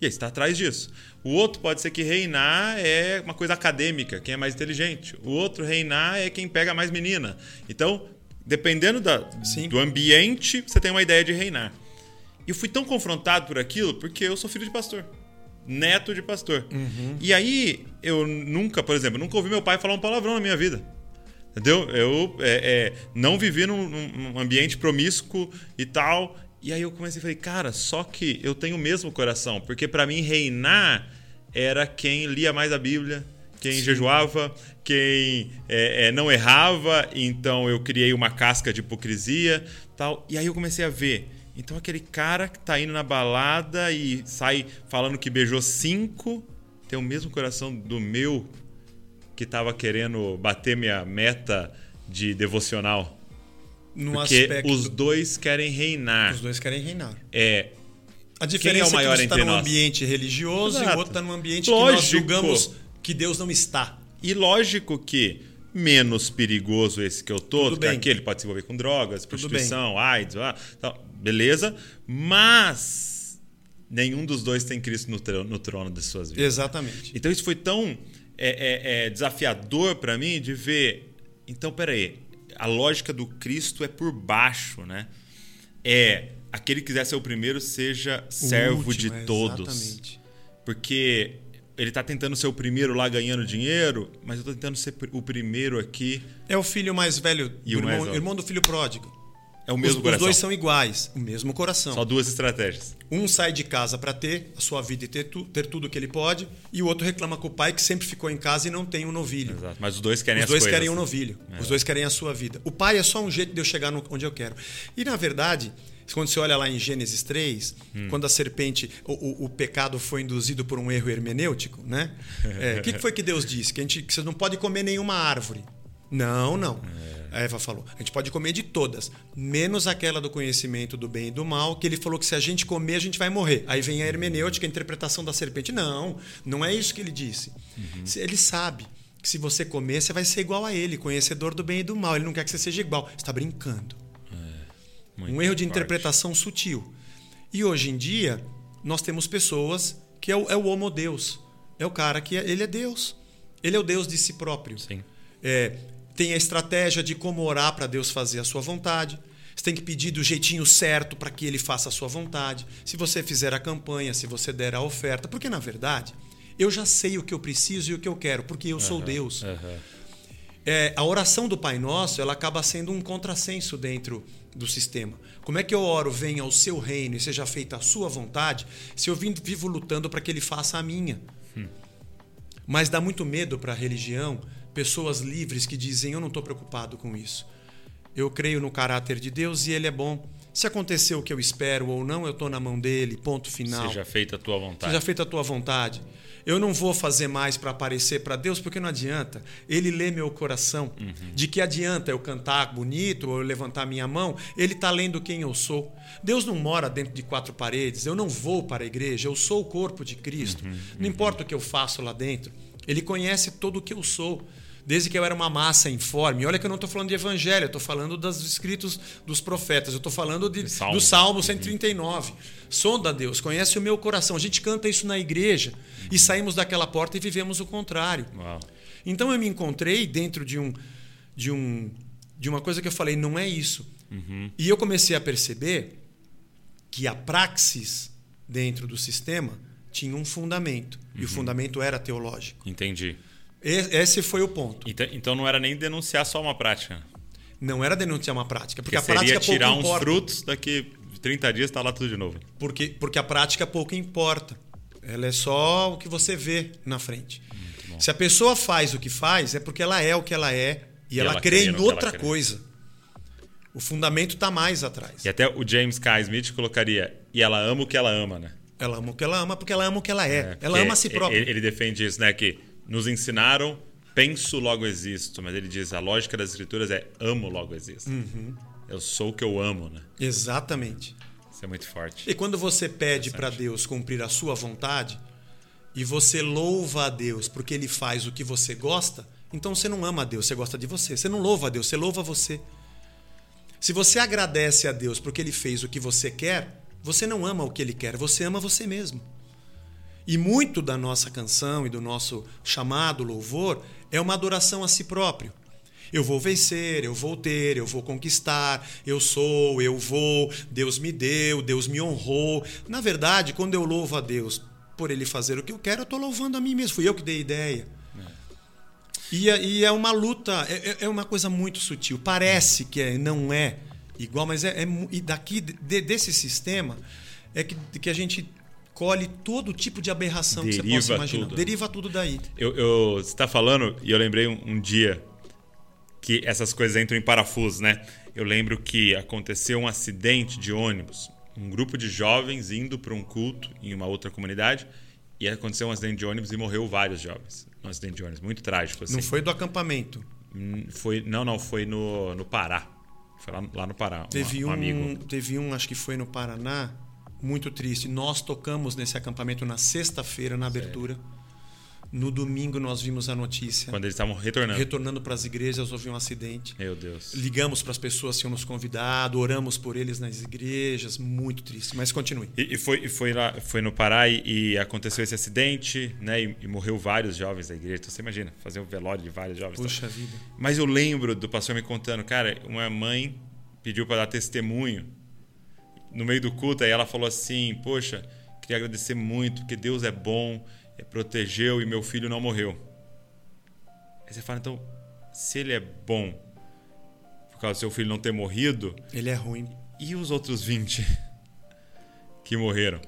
E aí você está atrás disso. O outro pode ser que reinar é uma coisa acadêmica, quem é mais inteligente. O outro reinar é quem pega mais menina. Então, dependendo da, do ambiente, você tem uma ideia de reinar. E eu fui tão confrontado por aquilo porque eu sou filho de pastor. Neto de pastor. Uhum. E aí, eu nunca, por exemplo, nunca ouvi meu pai falar um palavrão na minha vida. Entendeu? Eu é, é, não vivi num, num ambiente promíscuo e tal. E aí eu comecei a falar, cara, só que eu tenho o mesmo coração, porque para mim reinar era quem lia mais a Bíblia, quem Sim. jejuava, quem é, é, não errava, então eu criei uma casca de hipocrisia, tal. E aí eu comecei a ver, então aquele cara que tá indo na balada e sai falando que beijou cinco, tem o mesmo coração do meu que tava querendo bater minha meta de devocional. No Porque aspecto... os dois querem reinar. Os dois querem reinar. É. A diferença é, o maior é que um está num nós? ambiente religioso Exato. e o outro está num ambiente Lógico. que nós julgamos que Deus não está. E lógico que menos perigoso esse que eu tô, Tudo do que aquele pode se envolver com drogas, Tudo prostituição, AIDS, ah, tal, beleza. Mas nenhum dos dois tem Cristo no, tro- no trono de suas vidas. Exatamente. Então isso foi tão é, é, é, desafiador para mim de ver. Então, peraí, a lógica do Cristo é por baixo, né? É aquele que quiser ser o primeiro, seja O servo último, de é, todos. Exatamente. Porque ele tá tentando ser o primeiro lá ganhando dinheiro, mas eu tô tentando ser o primeiro aqui. É o filho mais velho, E irmão, irmão do filho pródigo. É o Os, mesmo os coração. dois são iguais, o mesmo coração. Só duas estratégias. Um sai de casa para ter a sua vida e ter, tu- ter tudo que ele pode, e o outro reclama com o pai que sempre ficou em casa e não tem um novilho. Exato. Mas os dois querem Os as dois coisas. querem um novilho. É. Os dois querem a sua vida. O pai é só um jeito de eu chegar no- onde eu quero. E, na verdade, quando você olha lá em Gênesis 3, Hum. quando a serpente, o, o- o pecado foi induzido por um erro hermenêutico, né? É, O que, que foi que Deus disse? Que, a gente, que você não pode comer nenhuma árvore. Não, não. É. A Eva falou: a gente pode comer de todas, menos aquela do conhecimento do bem e do mal, que ele falou que se a gente comer, a gente vai morrer. Aí vem a hermenêutica, a interpretação da serpente. Não, não é isso que ele disse. Uhum. Ele sabe que se você comer, você vai ser igual a ele, conhecedor do bem e do mal. Ele não quer que você seja igual. Você está brincando. Muito um erro de forte. interpretação sutil. E hoje em dia, nós temos pessoas que é o, é o homo Deus. É o cara que é- ele é Deus. Ele é o Deus de si próprio. Sim. É, tem a estratégia de como orar para Deus fazer a sua vontade. Você tem que pedir do jeitinho certo para que ele faça a sua vontade. Se você fizer a campanha, se você der a oferta. Porque, na verdade, eu já sei o que eu preciso e o que eu quero, porque eu sou Deus. Aham. É, a oração do Pai Nosso ela acaba sendo um contrassenso dentro do sistema. Como é que eu oro, venha ao seu reino e seja feita a sua vontade, se eu vivo lutando para que ele faça a minha? Mas dá muito medo para a religião pessoas livres que dizem: Eu não estou preocupado com isso. Eu creio no caráter de Deus e ele é bom. Se aconteceu o que eu espero ou não, eu estou na mão dele, ponto final. Seja feita a tua vontade. Seja feita a tua vontade. Eu não vou fazer mais para aparecer para Deus, porque não adianta. Ele lê meu coração. Uhum. De que adianta eu cantar bonito ou eu levantar minha mão? Ele está lendo quem eu sou. Deus não mora dentro de quatro paredes. Eu não vou para a igreja. Eu sou o corpo de Cristo. Uhum. Não importa o que eu faço lá dentro. Ele conhece todo o que eu sou desde que eu era uma massa informe. Olha que eu não estou falando de evangelho, eu estou falando dos escritos dos profetas, eu estou falando de, Salmo. do Salmo 139. Uhum. Sonda Deus, conhece o meu coração. A gente canta isso na igreja uhum. e saímos daquela porta e vivemos o contrário. Uau. Então eu me encontrei dentro de um, de um de uma coisa que eu falei, não é isso. Uhum. E eu comecei a perceber que a praxis dentro do sistema tinha um fundamento. E o uhum. fundamento era teológico. Entendi. Esse foi o ponto. Então, então não era nem denunciar só uma prática. Não era denunciar uma prática, porque, porque a prática tirar pouco uns importa. frutos daqui 30 dias está lá tudo de novo. Porque, porque a prática pouco importa. Ela é só o que você vê na frente. Se a pessoa faz o que faz, é porque ela é o que ela é e, e ela, ela, crê em outra coisa. O fundamento está mais atrás. E até o James K. Smith colocaria: e ela ama o que ela ama, né? Ela ama o que ela ama porque ela ama o que ela é. é ela ama a si própria. Ele, ele defende isso, né? Que nos ensinaram penso, logo existo. Mas ele diz a lógica das escrituras é amo, logo existo. Uhum. Eu sou o que eu amo, né? Exatamente. Isso é muito forte. E quando você pede para Deus cumprir a sua vontade e você louva a Deus porque ele faz o que você gosta, então você não ama a Deus, você gosta de você. Você não louva a Deus, você louva você. Se você agradece a Deus porque ele fez o que você quer, você não ama o que ele quer, você ama você mesmo. E muito da nossa canção e do nosso chamado louvor é uma adoração a si próprio. Eu vou vencer, eu vou ter, eu vou conquistar, eu sou, eu vou, Deus me deu, Deus me honrou. Na verdade, quando eu louvo a Deus por Ele fazer o que eu quero, eu estou louvando a mim mesmo. Fui eu que dei ideia. É. E, e, é uma luta, é, é, é, uma coisa muito sutil. Parece que é, não é igual, mas é, é e daqui de, desse sistema é que, que a gente colhe todo tipo de aberração Deriva que você possa imaginar. Tudo. Deriva tudo daí. Eu, eu, você está falando, e eu lembrei um, um, dia que essas coisas entram em parafuso, né? Eu lembro que aconteceu um acidente de ônibus. Um grupo de jovens indo para um culto em uma outra comunidade e aconteceu um acidente de ônibus e morreu vários jovens. Um acidente de ônibus, muito trágico. Assim. Não foi do acampamento? Foi, não, não, foi no, no Pará. Foi lá, lá no Pará. Teve um, um, amigo. Teve um, acho que foi no Paraná, muito triste. Nós tocamos nesse acampamento na sexta-feira, na abertura. Sério? No domingo nós vimos a notícia. Quando eles estavam retornando. Retornando para as igrejas, houve um acidente. Meu Deus. Ligamos para as pessoas que tinham nos convidado, oramos por eles nas igrejas, muito triste. Mas continue. E, e foi, foi lá, foi no Pará e, e aconteceu esse acidente, né? E, e, morreu vários jovens da igreja. Então, você imagina, fazer um velório de vários jovens. Puxa vida. Mas eu lembro do pastor me contando, cara, uma mãe pediu para dar testemunho no meio do culto, aí ela falou assim: Poxa, queria agradecer muito, porque Deus é bom, é, protegeu e meu filho não morreu. Aí você fala: Então, se ele é bom por causa do seu filho não ter morrido, ele é ruim. E os outros 20 que morreram?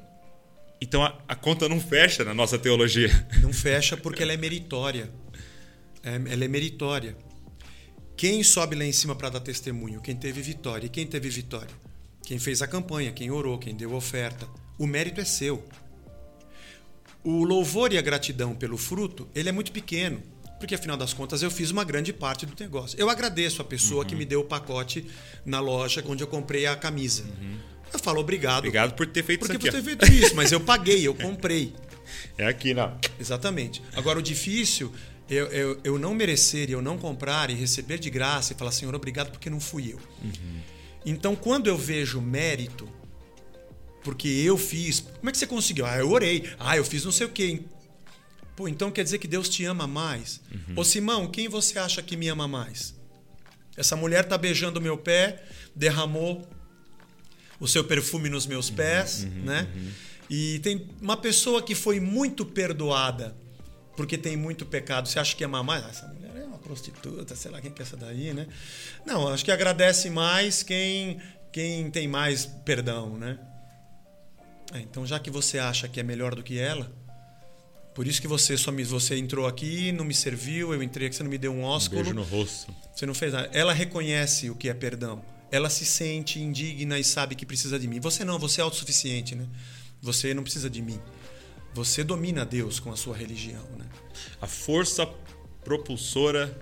Então a, a conta não fecha na nossa teologia. Não fecha porque ela é meritória. É, ela é meritória. Quem sobe lá em cima para dar testemunho? Quem teve vitória. E quem teve vitória? Quem fez a campanha, quem orou, quem deu oferta. O mérito é seu. O louvor e a gratidão pelo fruto, ele é muito pequeno, porque afinal das contas eu fiz uma grande parte do negócio. Eu agradeço a pessoa uhum. que me deu o pacote na loja onde eu comprei a camisa. Uhum. Eu falo obrigado. Obrigado por ter feito porque isso aqui. Por ter feito isso, mas eu paguei, eu comprei. É aqui, não. Exatamente. Agora, o difícil eu, eu, eu não merecer, eu não comprar e receber de graça e falar, Senhor, obrigado porque não fui eu. Uhum. Então, quando eu vejo mérito, porque eu fiz, como é que você conseguiu? Ah, eu orei. Ah, eu fiz não sei o quê. Pô, então quer dizer que Deus te ama mais? Uhum. Ô Simão, quem você acha que me ama mais? Essa mulher tá beijando meu pé, derramou o seu perfume nos meus uhum, pés, uhum, né? Uhum. E tem uma pessoa que foi muito perdoada porque tem muito pecado. Você acha que ama mais? Ah, essa mulher prostituta, sei lá quem que é essa daí, né? Não, acho que agradece mais quem, quem tem mais perdão, né? É, então, já que você acha que é melhor do que ela, Por isso que você só me, você entrou aqui, não me serviu, eu entrei aqui, você não me deu um Um ósculo. beijo no rosto. Você não fez nada. Ela reconhece o que é perdão. Ela se sente indigna e sabe que precisa de mim. Você não, você é autossuficiente, né? Você não precisa de mim. Você domina Deus com a sua religião, né? A força propulsora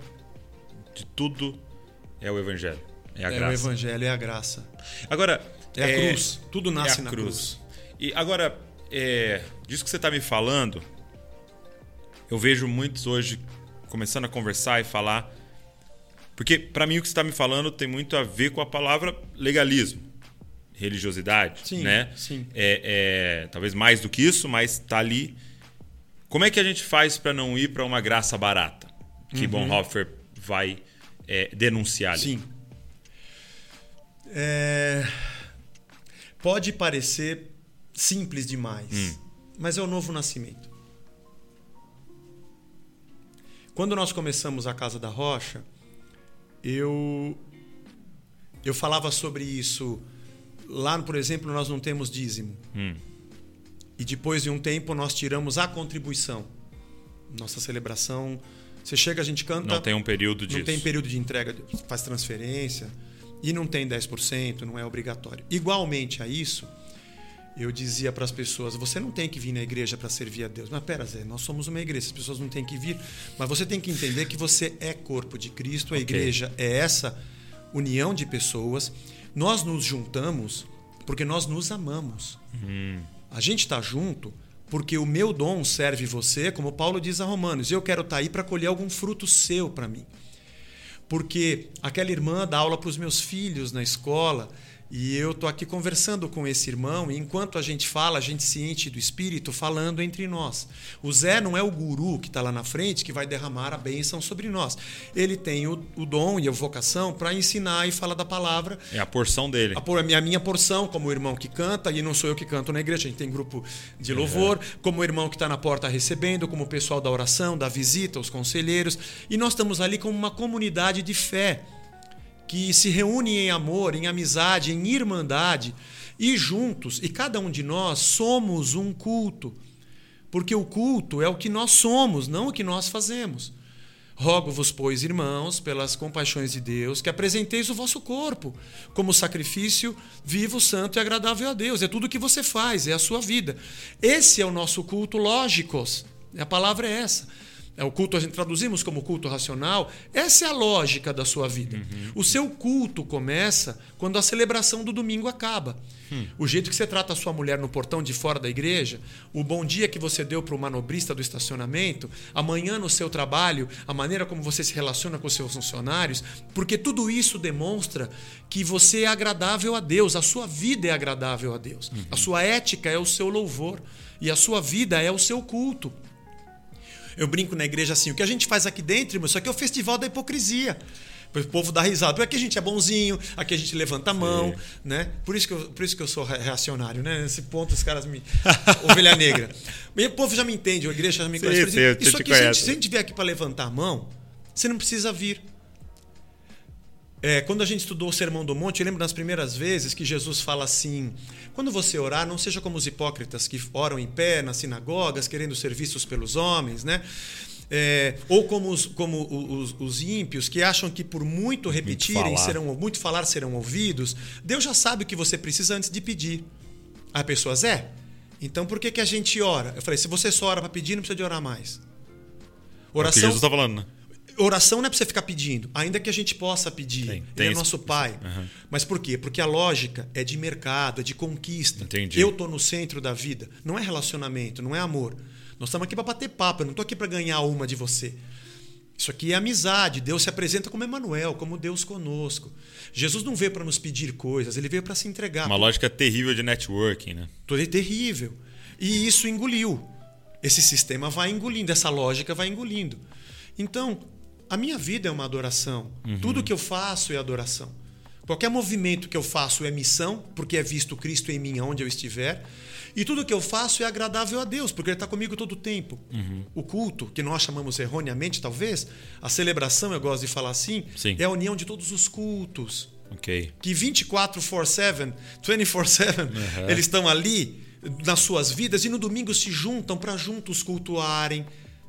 de tudo é o evangelho. É a é o graça. evangelho, é a graça. Agora. É a cruz. Tudo nasce é a na cruz. E agora, é, disso que você está me falando, eu vejo muitos hoje começando a conversar e falar. Porque, para mim, o que você está me falando tem muito a ver com a palavra legalismo, religiosidade. Sim, né? sim. É, é, talvez mais do que isso, mas está ali. Como é que a gente faz para não ir para uma graça barata? Que Bonhoeffer vai é, denunciar ali. Uhum. Sim. É, Pode parecer simples demais, Hum. mas é o novo nascimento. Quando nós começamos a Casa da Rocha, eu eu falava sobre isso. Lá, por exemplo, nós não temos dízimo. Hum. E depois de um tempo nós tiramos a contribuição. Nossa celebração, você chega, a gente canta. Não tem um período disso. Não tem período de entrega, faz transferência e não tem 10%, não é obrigatório. Igualmente a isso, eu dizia para as pessoas: você não tem que vir na igreja para servir a Deus. Mas pera, Zé, nós somos uma igreja, as pessoas não têm que vir, mas você tem que entender que você é corpo de Cristo, a Ok. igreja é essa união de pessoas. Nós nos juntamos porque nós nos amamos. A gente está junto porque o meu dom serve você, como Paulo diz a Romanos. Eu quero estar aí para colher algum fruto seu para mim. Porque aquela irmã dá aula para os meus filhos na escola e eu tô aqui conversando com esse irmão e enquanto a gente fala, a gente se enche do Espírito falando entre nós. O Zé não é o guru que está lá na frente que vai derramar a bênção sobre nós. Ele tem o, o dom e a vocação para ensinar e falar da palavra É a porção dele. a, a minha, a minha porção, como o irmão que canta, e não sou eu que canto na igreja, a gente tem grupo de louvor, como o irmão que está na porta recebendo, como o pessoal da oração, da visita, os conselheiros. E nós estamos ali como uma comunidade de fé que se reúne em amor, em amizade, em irmandade e juntos, e cada um de nós somos um culto. Porque o culto é o que nós somos, não o que nós fazemos. Rogo-vos, pois, irmãos, pelas compaixões de Deus, que apresenteis o vosso corpo como sacrifício vivo, santo e agradável a Deus. É tudo o que você faz, é a sua vida. Esse é o nosso culto lógicos. A palavra é essa. É o culto, a gente traduzimos como culto racional. Essa é a lógica da sua vida. O seu culto começa quando a celebração do domingo acaba. O jeito que você trata a sua mulher no portão de fora da igreja, o bom dia que você deu para o manobrista do estacionamento, amanhã no seu trabalho, a maneira como você se relaciona com os seus funcionários, porque tudo isso demonstra que você é agradável a Deus, a sua vida é agradável a Deus, a sua ética é o seu louvor e a sua vida é o seu culto. Eu brinco na igreja assim, o que a gente faz aqui dentro, irmão, isso aqui é o festival da hipocrisia. O povo dá risada. Porque aqui a gente é bonzinho, aqui a gente levanta a mão, né? Por isso que eu, por isso que eu sou re- reacionário, né? Nesse ponto os caras me. Ovelha negra. E o povo já me entende, a igreja já me Sim, conhece. sim, isso aqui, se a, gente, conheço. se a gente vier aqui para levantar a mão, você não precisa vir. É, quando a gente estudou o Sermão do Monte, eu lembro das primeiras vezes que Jesus fala assim: quando você orar, não seja como os hipócritas que oram em pé nas sinagogas, querendo ser vistos pelos homens, né? É, ou como, os, como os, os ímpios que acham que por muito repetirem, falar. serão, muito falar serão ouvidos. Deus já sabe o que você precisa antes de pedir. A pessoa, Zé, então por que, que a gente ora? Eu falei: se você só ora para pedir, não precisa de orar mais. É o que Oração, Jesus está falando, né? Oração não é para você ficar pedindo, ainda que a gente possa pedir. Tem- Ele tem é isso. nosso pai. Aham. Mas por quê? Porque a lógica é de mercado, é de conquista. Entendi. Eu tô no centro da vida. Não é relacionamento, não é amor. Nós estamos aqui para bater papo, eu não estou aqui para ganhar uma de você. Isso aqui é amizade. Deus se apresenta como Emanuel, como Deus conosco. Jesus não veio para nos pedir coisas, ele veio para se entregar. Uma lógica terrível de networking, né? Tudo é terrível. E isso engoliu. Esse sistema vai engolindo, essa lógica vai engolindo. Então, a minha vida é uma adoração. Tudo que eu faço é adoração. Qualquer movimento que eu faço é missão, porque é visto Cristo em mim onde eu estiver. E tudo que eu faço é agradável a Deus, porque Ele está comigo todo o tempo. O culto, que nós chamamos erroneamente, talvez, a celebração, eu gosto de falar assim, Sim. é a união de todos os cultos Ok. que 24 por 7, 24 7, eles estão ali nas suas vidas e no domingo se juntam para juntos cultuarem,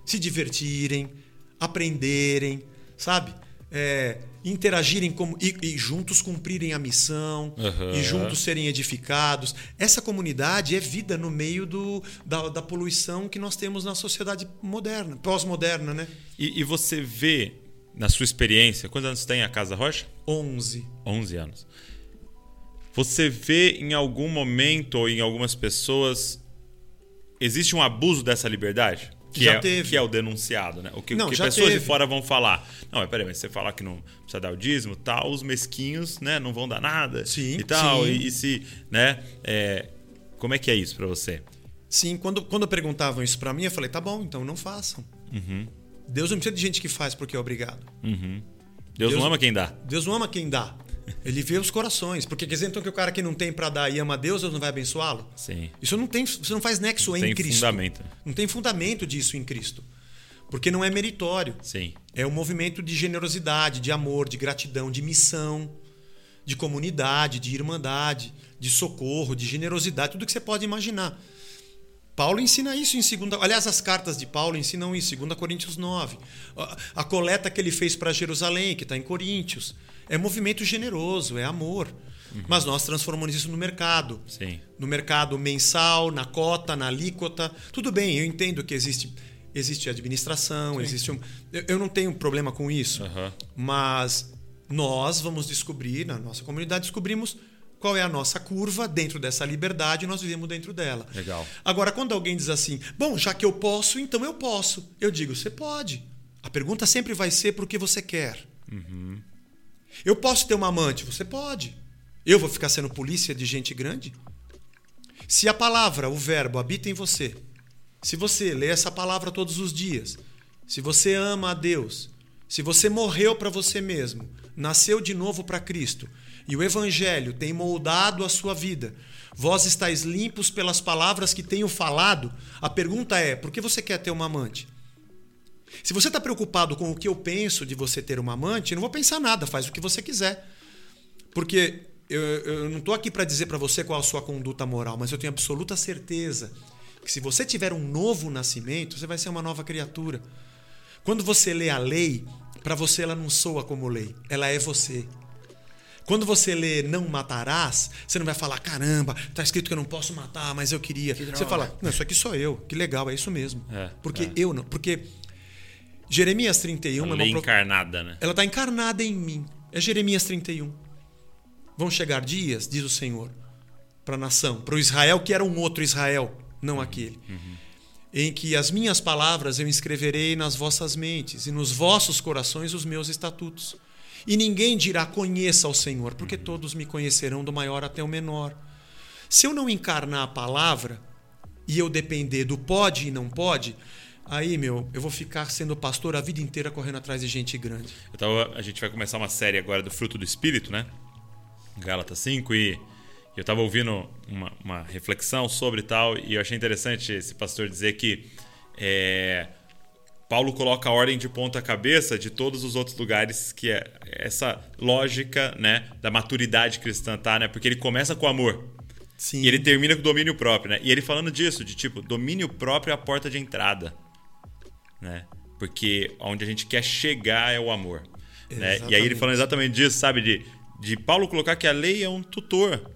se divertirem, aprenderem, sabe? É, interagirem como, e, e, juntos cumprirem a missão Uhum. e juntos serem edificados. Essa comunidade é vida no meio do, da, da poluição que nós temos na sociedade moderna, pós-moderna, né? E, e você vê, na sua experiência, quantos anos tem a Casa Rocha? 11. 11 anos. Você vê em algum momento ou em algumas pessoas existe um abuso dessa liberdade? Que Já é, teve. Que é o denunciado, né? O que, Não, que pessoas teve. de fora vão falar. Não, mas peraí, mas você falar que não precisa dar o dízimo tal, os mesquinhos, né, não vão dar nada Sim, e tal. sim. E, e se, né, é, como é que é isso pra você? Sim, quando, quando perguntavam isso para mim, eu falei, tá bom, então não façam. Deus não precisa de gente que faz porque é obrigado. Uhum. Deus, Deus- não ama quem dá. Deus não ama quem dá. Ele vê os corações. Porque quer dizer então que o cara que não tem para dar e ama Deus, Deus não vai abençoá-lo? Sim. Isso não tem, isso não faz nexo em Tem Cristo. fundamento. Não tem fundamento disso em Cristo. Porque não é meritório. Sim. É um movimento de generosidade, de amor, de gratidão, de missão, de comunidade, de irmandade, de socorro, de generosidade, tudo que você pode imaginar. Paulo ensina isso em segunda, aliás, as cartas de Paulo ensinam isso, 2 Coríntios 9. A- A coleta que ele fez para Jerusalém, que está em Coríntios, é movimento generoso, é amor. Mas nós transformamos isso no mercado Sim. no mercado mensal, na cota, na alíquota. Tudo bem, eu entendo que existe, existe administração, existe um. Eu, eu não tenho problema com isso. Aham. Mas nós vamos descobrir, na nossa comunidade, descobrimos qual é a nossa curva dentro dessa liberdade e nós vivemos dentro dela. Legal. Agora, quando alguém diz assim, bom, já que eu posso, então eu posso. Eu digo, você pode. A pergunta sempre vai ser por que você quer. Eu posso ter uma amante? Você pode. Eu vou ficar sendo polícia de gente grande? Se a palavra, o verbo, habita em você, se você lê essa palavra todos os dias, se você ama a Deus, se você morreu para você mesmo, nasceu de novo para Cristo, e o Evangelho tem moldado a sua vida, vós estáis limpos pelas palavras que tenho falado, a pergunta é: por que você quer ter uma amante? Se você está preocupado com o que eu penso de você ter uma amante, eu não vou pensar nada, faz o que você quiser. Porque eu, eu não estou aqui para dizer para você qual a sua conduta moral, mas eu tenho absoluta certeza que se você tiver um novo nascimento, você vai ser uma nova criatura. Quando você lê a lei, para você ela não soa como lei, ela é você. Quando você lê não matarás, você não vai falar, caramba, tá escrito que eu não posso matar, mas eu queria. Você fala, não, isso aqui sou eu, que legal, é isso mesmo. É, porque é. eu não. Porque Jeremias 31 A é uma encarnada, né? ela está encarnada em mim. É Jeremias 31. Vão chegar dias, diz o Senhor, para a nação, para o Israel que era um outro Israel, não aquele, em que as minhas palavras eu escreverei nas vossas mentes e nos vossos corações os meus estatutos. E ninguém dirá conheça ao Senhor, porque todos me conhecerão do maior até o menor. Se eu não encarnar a palavra e eu depender do pode e não pode, aí, meu, eu vou ficar sendo pastor a vida inteira correndo atrás de gente grande. Tava- a gente vai começar uma série agora do fruto do Espírito, né? Gálatas 5, e eu estava ouvindo uma, uma reflexão sobre tal, e eu achei interessante esse pastor dizer que é, Paulo coloca a ordem de ponta cabeça de todos os outros lugares que é essa lógica né, da maturidade cristã, tá? Né? Porque ele começa com amor. Sim. E ele termina com domínio próprio, né? E ele falando disso, de tipo, domínio próprio é a porta de entrada, né? Porque onde a gente quer chegar é o amor. Né? E aí ele falando exatamente disso, sabe? De, de Paulo colocar que a lei é um tutor.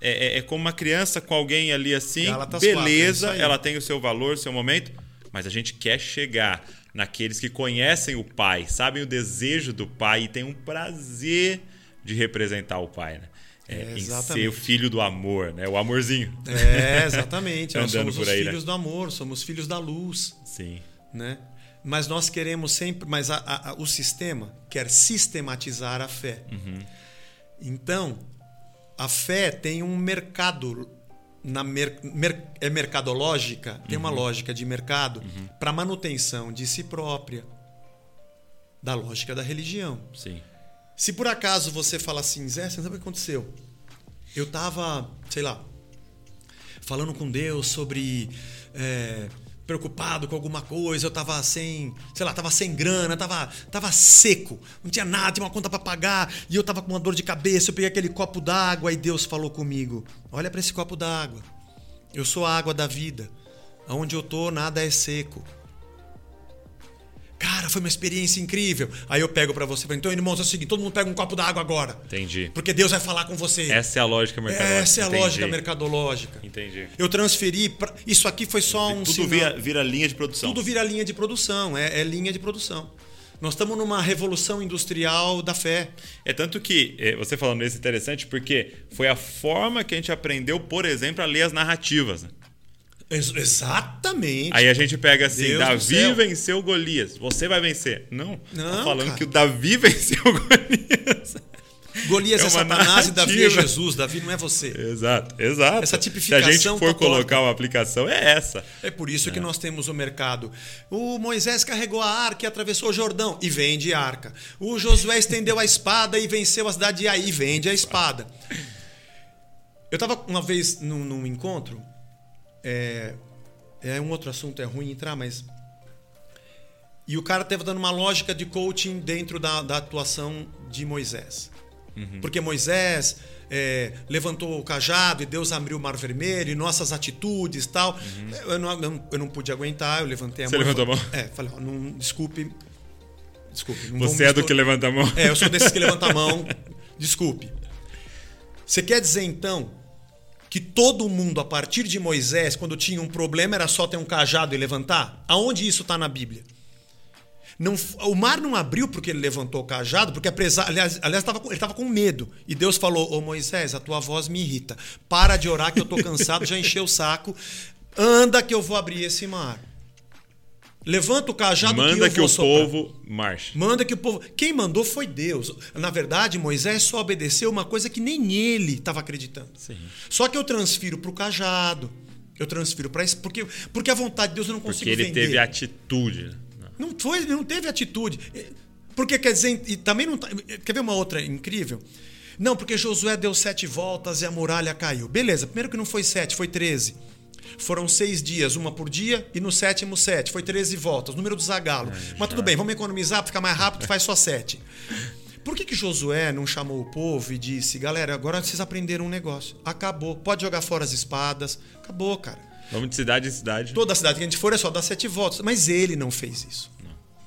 É, é- é como uma criança com alguém ali assim, Gálatas 4, é beleza, aí. ela tem o seu valor, o seu momento, mas a gente quer chegar naqueles que conhecem o pai, sabem o desejo do pai e têm um prazer de representar o pai, né? É, É, em ser o filho do amor, né? O amorzinho. É, exatamente. Nós somos os aí, né? filhos do amor, somos filhos da luz, Sim. Né? Mas nós queremos sempre, mas a- a- o sistema quer sistematizar a fé. Uhum. Então, a fé tem um mercado na mer- mer- é mercadológica, tem Uhum. uma lógica de mercado para manutenção de si própria, da lógica da religião. Sim. Se por acaso você fala assim, Zé, você não sabe o que aconteceu? Eu tava, sei lá, falando com Deus sobre. é, preocupado com alguma coisa, eu tava sem, sei lá, tava sem grana, tava, tava seco, não tinha nada, tinha uma conta para pagar, e eu tava com uma dor de cabeça, eu peguei aquele copo d'água e Deus falou comigo: "Olha para esse copo d'água. Eu sou a água da vida. Aonde eu tô, nada é seco. Cara, foi uma experiência incrível. Aí eu pego para você, então, irmãos, é o seguinte, todo mundo pega um copo d'água agora. Entendi. Porque Deus vai falar com você. Essa é a lógica mercadológica. Essa é a Entendi. lógica mercadológica. Entendi. Eu transferi. Pra... Isso aqui foi só um. Tudo sinal. vira, vira linha de produção. Tudo vira linha de produção. É, é linha de produção. Nós estamos numa revolução industrial da fé. É tanto que, é, você falando isso é interessante, porque foi a forma que a gente aprendeu, por exemplo, a ler as narrativas. né? Ex- exatamente. Aí a gente pega assim, Deus Davi venceu Golias, você vai vencer. Não, tá Não, falando cara. que o Davi venceu Golias. Golias É é, Satanás e Davi é. Jesus. Davi não é você. Exato, exato. Essa Se a tipificação gente for tá colocar uma aplicação, é essa. É por isso que nós temos o mercado. O Moisés carregou a arca e atravessou o Jordão e vende arca. O Josué estendeu a espada e venceu a cidade de Ai e vende a espada. Eu estava uma vez num, num encontro. É, é um outro assunto, é ruim entrar, mas. E o cara estava dando uma lógica de coaching dentro da, da atuação de Moisés. Porque Moisés é, levantou o cajado e Deus abriu o mar vermelho e nossas atitudes tal. Eu, não, eu não- eu não pude aguentar, eu levantei a Você mão. levantou a mão? É, falei, ó, não, desculpe. Desculpe. Você é do que levanta a mão. é, eu sou desses que levanta a mão. Desculpe. Você quer dizer então que todo mundo, a partir de Moisés, quando tinha um problema, era só ter um cajado e levantar? Aonde isso está na Bíblia? Não, o mar não abriu porque ele levantou o cajado, porque apesar, aliás, aliás tava ele estava com medo. E Deus falou: Ô Moisés, a tua voz me irrita. Para de orar que eu estou cansado, já encheu o saco. Anda que eu vou abrir esse mar. Levanta o cajado que Manda que vou o soprar. povo marche. Manda que o povo. Quem mandou foi Deus. Na verdade, Moisés só obedeceu uma coisa que nem ele estava acreditando. Sim. Só que eu transfiro para o cajado. Eu transfiro para isso. Porque, porque a vontade de Deus eu não consigo Porque ele vender. teve atitude. né? Não foi, não teve atitude. Porque quer dizer, e também não. tá- Quer ver uma outra incrível? Não, porque Josué deu sete voltas e a muralha caiu. Beleza, primeiro que não foi sete, foi treze. Foram seis dias, uma por dia, e no sétimo, sete. Foi 13 voltas, número do Zagalo. Mas tudo bem, vamos economizar para ficar mais rápido, faz só sete. Por que, que Josué não chamou o povo e disse, galera, agora vocês aprenderam um negócio. Acabou. Pode jogar fora as espadas. Acabou, cara. Vamos de cidade em cidade. Toda cidade que a gente for é só dar sete voltas. Mas ele não fez isso.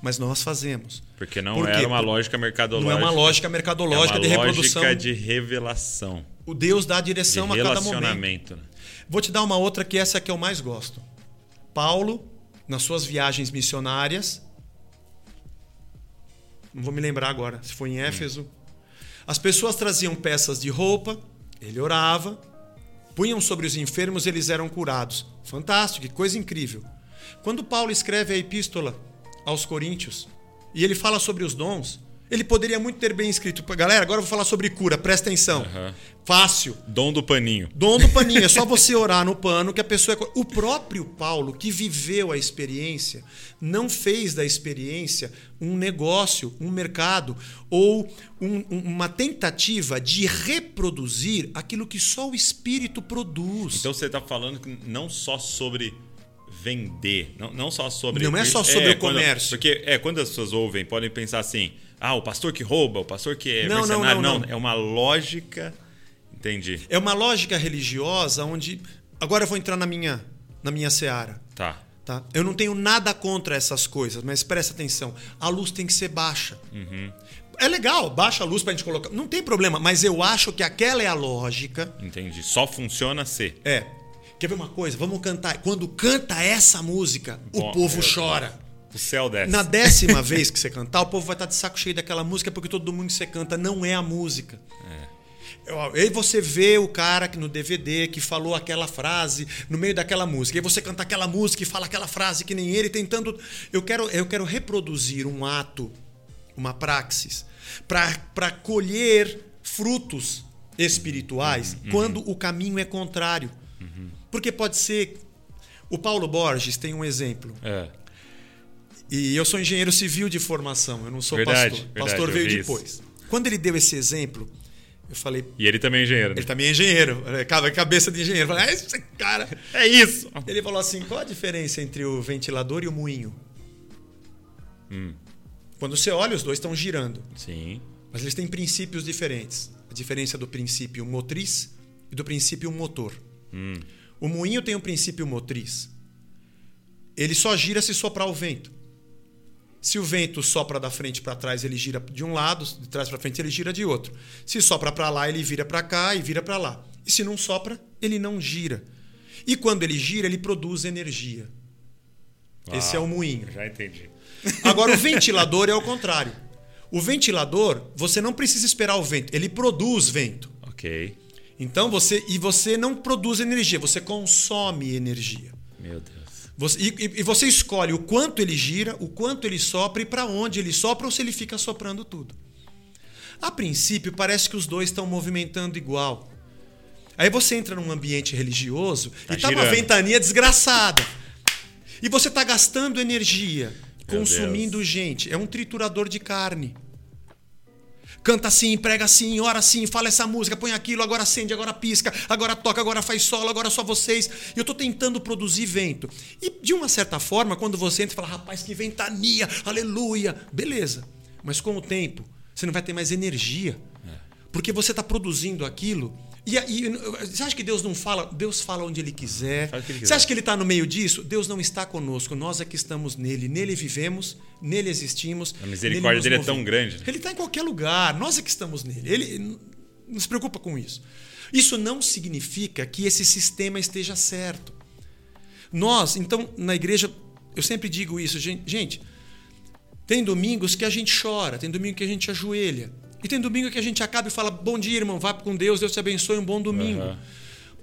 Mas nós fazemos. Porque não Por era uma lógica mercadológica. Não é uma lógica é mercadológica uma de reprodução. lógica de revelação. O Deus dá De direção a cada momento. relacionamento. né? Vou te dar uma outra que essa é que eu mais gosto. Paulo, nas suas viagens missionárias, não vou me lembrar agora se foi em Éfeso, as pessoas traziam peças de roupa, ele orava, punham sobre os enfermos, eles eram curados. Fantástico, que coisa incrível. Quando Paulo escreve a epístola aos Coríntios e ele fala sobre os dons, ele poderia muito ter bem escrito, galera, agora eu vou falar sobre cura, presta atenção. Aham. Fácil. Dom do paninho. Dom do paninho, é só você orar no pano que a pessoa é. O próprio Paulo, que viveu a experiência, não fez da experiência um negócio, um mercado ou um- um- uma tentativa de reproduzir aquilo que só o Espírito produz. Então você está falando não só sobre vender, não, não só sobre. Não é só sobre o quando- comércio. porque é, quando as pessoas ouvem, podem pensar assim: ah, o pastor que rouba, o pastor que é Não, não, mercenário. não, não. é uma lógica. Entendi. É uma lógica religiosa onde. Agora eu vou entrar na minha, na minha seara. Tá. Tá? Eu não tenho nada contra essas coisas, mas presta atenção. A luz tem que ser baixa. É legal, baixa a luz pra gente colocar. Não tem problema, mas eu acho que aquela é a lógica. Entendi. Só funciona ser. É. Quer ver uma coisa? Vamos cantar. Quando canta essa música, Bom, o povo é, chora. O céu desce. Na décima vez que você cantar, o povo vai estar de saco cheio daquela música porque todo mundo que você canta não é a música. Eu- Aí você vê o cara que no DVD que falou aquela frase no meio daquela música. Aí você canta aquela música e fala aquela frase que nem ele, tentando. Eu quero, eu quero reproduzir um ato, uma praxis, para colher frutos espirituais quando o caminho é contrário. Porque pode ser. O Paulo Borges tem um exemplo. É. E eu sou engenheiro civil de formação, eu não sou Verdade, pastor. verdade, pastor veio depois. Quando ele deu esse exemplo, eu falei, E ele também é engenheiro. né? ele também é engenheiro, é, ca- cabeça de engenheiro. Eu falei, ah, esse cara. É isso! Ele falou assim: qual a diferença entre o ventilador e o moinho? Hum. Quando você olha, os dois estão girando, Sim. mas eles têm princípios diferentes. A diferença do princípio motriz e do princípio motor. Hum. O moinho tem um princípio motriz. Ele só gira se soprar o vento. Se o vento sopra da frente para trás, ele gira de um lado, de trás para frente ele gira de outro. Se sopra para lá, ele vira para cá e vira para lá. E se não sopra, ele não gira. E quando ele gira, ele produz energia. Uau, Esse é o moinho. Já entendi. Agora o ventilador é o contrário. O ventilador, você não precisa esperar o vento, ele produz vento. Ok. Então você e você não produz energia, você consome energia. Meu Deus. Você, e, e- você escolhe o quanto ele gira, o quanto ele sopra e para onde ele sopra ou se ele fica soprando tudo. A princípio, parece que os dois estão movimentando igual. Aí você entra num ambiente religioso Tá e tá uma ventania desgraçada. E você tá gastando energia, Meu consumindo gente. É um triturador de carne. Canta assim, prega assim, ora assim, fala essa música, põe aquilo, agora acende, agora pisca, agora toca, agora faz solo, agora só vocês. E eu tô tentando produzir vento. E de uma certa forma, quando você entra e fala, rapaz, que ventania, aleluia, beleza. Mas com o tempo, você não vai ter mais energia. Porque você está produzindo aquilo. E, aí, você acha que Deus não fala? Deus fala onde Ele quiser. Ele Você quiser. acha que Ele está no meio disso? Deus não está conosco. Nós é que estamos nele. Nele vivemos, nele existimos. A misericórdia dele é tão movemos. grande, né? Ele está em qualquer lugar. Nós é que estamos nele. Ele não se preocupa com isso. Isso não significa que esse sistema esteja certo. Nós, então, na igreja, eu sempre digo isso, gen- gente. Tem domingos que a gente chora, tem domingo que a gente ajoelha. E tem domingo que a gente acaba e fala: Bom dia, irmão, vá com Deus, Deus te abençoe, um bom domingo. Aham.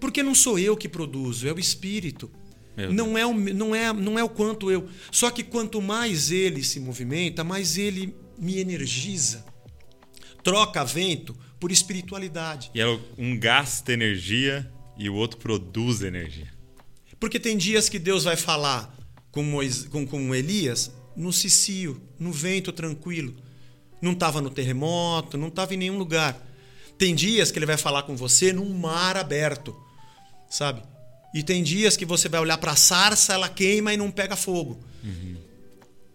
Porque não sou eu que produzo, é o Espírito. Não é, o, não, é, não é o quanto eu. Só que quanto mais ele se movimenta, mais ele me energiza. Troca vento por espiritualidade. E ela, um gasta energia e o outro produz energia. Porque tem dias que Deus vai falar com, Mois, com, com Elias no cicio, no vento tranquilo. Não estava no terremoto, não estava em nenhum lugar. Tem dias que ele vai falar com você num mar aberto, sabe? E tem dias que você vai olhar para a sarça, ela queima e não pega fogo.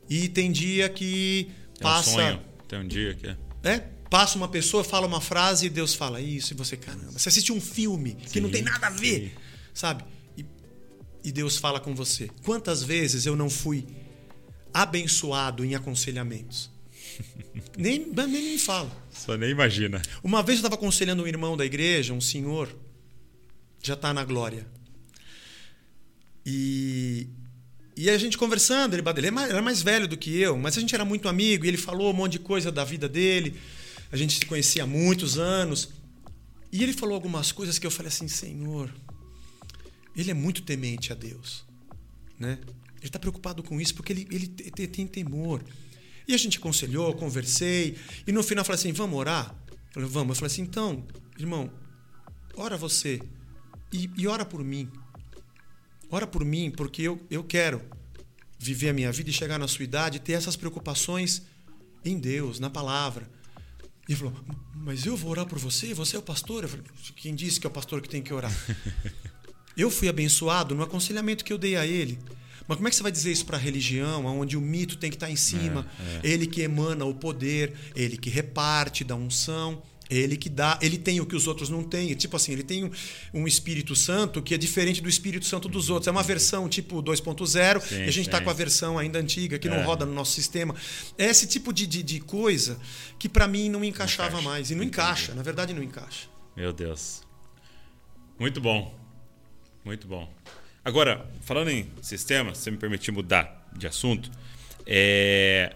E tem dia que É passa. um sonho. Tem um dia que é. É? Passa uma pessoa, fala uma frase e Deus fala isso, e você, caramba, você assiste um filme que não tem nada a ver, sim. sabe? E, e Deus fala com você. Quantas vezes eu não fui abençoado em aconselhamentos? nem, nem me fala. Só nem imagina. Uma vez eu estava aconselhando um irmão da igreja, um senhor, já está na glória. E, e a gente conversando, ele, ele é era mais velho do que eu, mas a gente era muito amigo e ele falou um monte de coisa da vida dele. A gente se conhecia há muitos anos. E ele falou algumas coisas que eu falei assim: Senhor, ele é muito temente a Deus. Né? Ele está preocupado com isso porque ele, ele te- te- tem temor. E a gente aconselhou, conversei. E no final eu falei assim: vamos orar? Eu falei, vamos. Eu falei assim: então, irmão, ora você e, e ora por mim. Ora por mim, porque eu, eu quero viver a minha vida e chegar na sua idade e ter essas preocupações em Deus, na palavra. E ele falou: Mas eu vou orar por você? Você é o pastor? Eu falei: Quem disse que é o pastor que tem que orar? Eu fui abençoado no aconselhamento que eu dei a ele. Mas como é que você vai dizer isso para a religião, onde o mito tem que estar em cima? Ele que emana o poder, ele que reparte da unção, ele que dá, ele tem o que os outros não têm. Tipo assim, ele tem um, um Espírito Santo que é diferente do Espírito Santo dos outros. É uma versão tipo 2.0 Sim, e a gente está com a versão ainda antiga que não É. roda no nosso sistema. É esse tipo de, de, de coisa que para mim não encaixava encaixa. mais. E não Entendi. encaixa, na verdade não encaixa. Meu Deus. Muito bom. Muito bom. Agora, falando em sistema, se você me permitir mudar de assunto, é,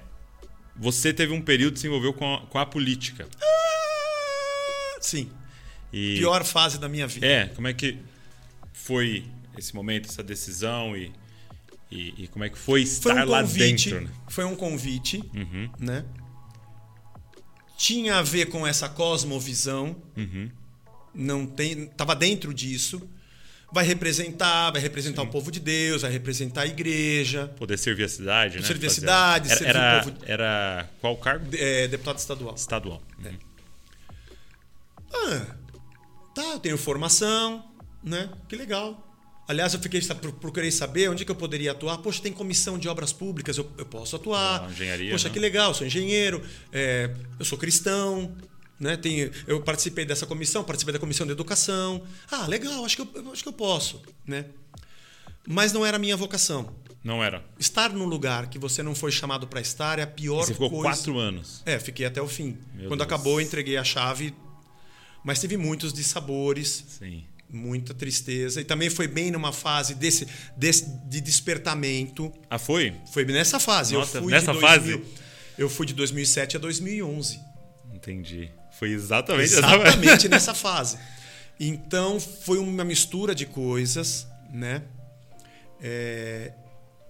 você teve um período que se envolveu com a, com a política. Sim, E, pior fase da minha vida. É, como é que foi esse momento, essa decisão e, e, e como é que foi Foi estar um lá convite, dentro? né? foi um convite, Uhum, né? Tinha a ver com essa cosmovisão, uhum. não tem, tava dentro disso. Vai representar, vai representar o povo de Deus, vai representar a igreja, Poder servir a cidade, né? Servir a cidade, era, servir o era, povo. era qual cargo? é, deputado estadual. Estadual. Uhum. Ah, tá, eu tenho formação, né? Que legal. Aliás, eu fiquei pro- procurei saber onde que eu poderia atuar. Poxa, tem comissão de obras públicas, eu, eu posso atuar. Ah, engenharia, Poxa, né? que legal, sou engenheiro, é, eu sou cristão, Né? Tem, eu participei dessa comissão, participei da comissão de educação. Ah, legal, acho que eu, acho que eu posso. Né? Mas não era a minha vocação. Não era. Estar num lugar que você não foi chamado para estar é a pior Você ficou coisa. quatro anos. É, fiquei até o fim. Meu Quando Deus. acabou, eu entreguei a chave. Mas teve muitos dissabores, Sim. muita tristeza. E também foi bem numa fase desse, desse de despertamento. Ah, foi? Foi nessa fase. Nossa, eu fui nessa de fase? Eu fui de 2007 a 2011. Entendi. Foi exatamente essa Exatamente nessa fase. Então foi uma mistura de coisas, né? É,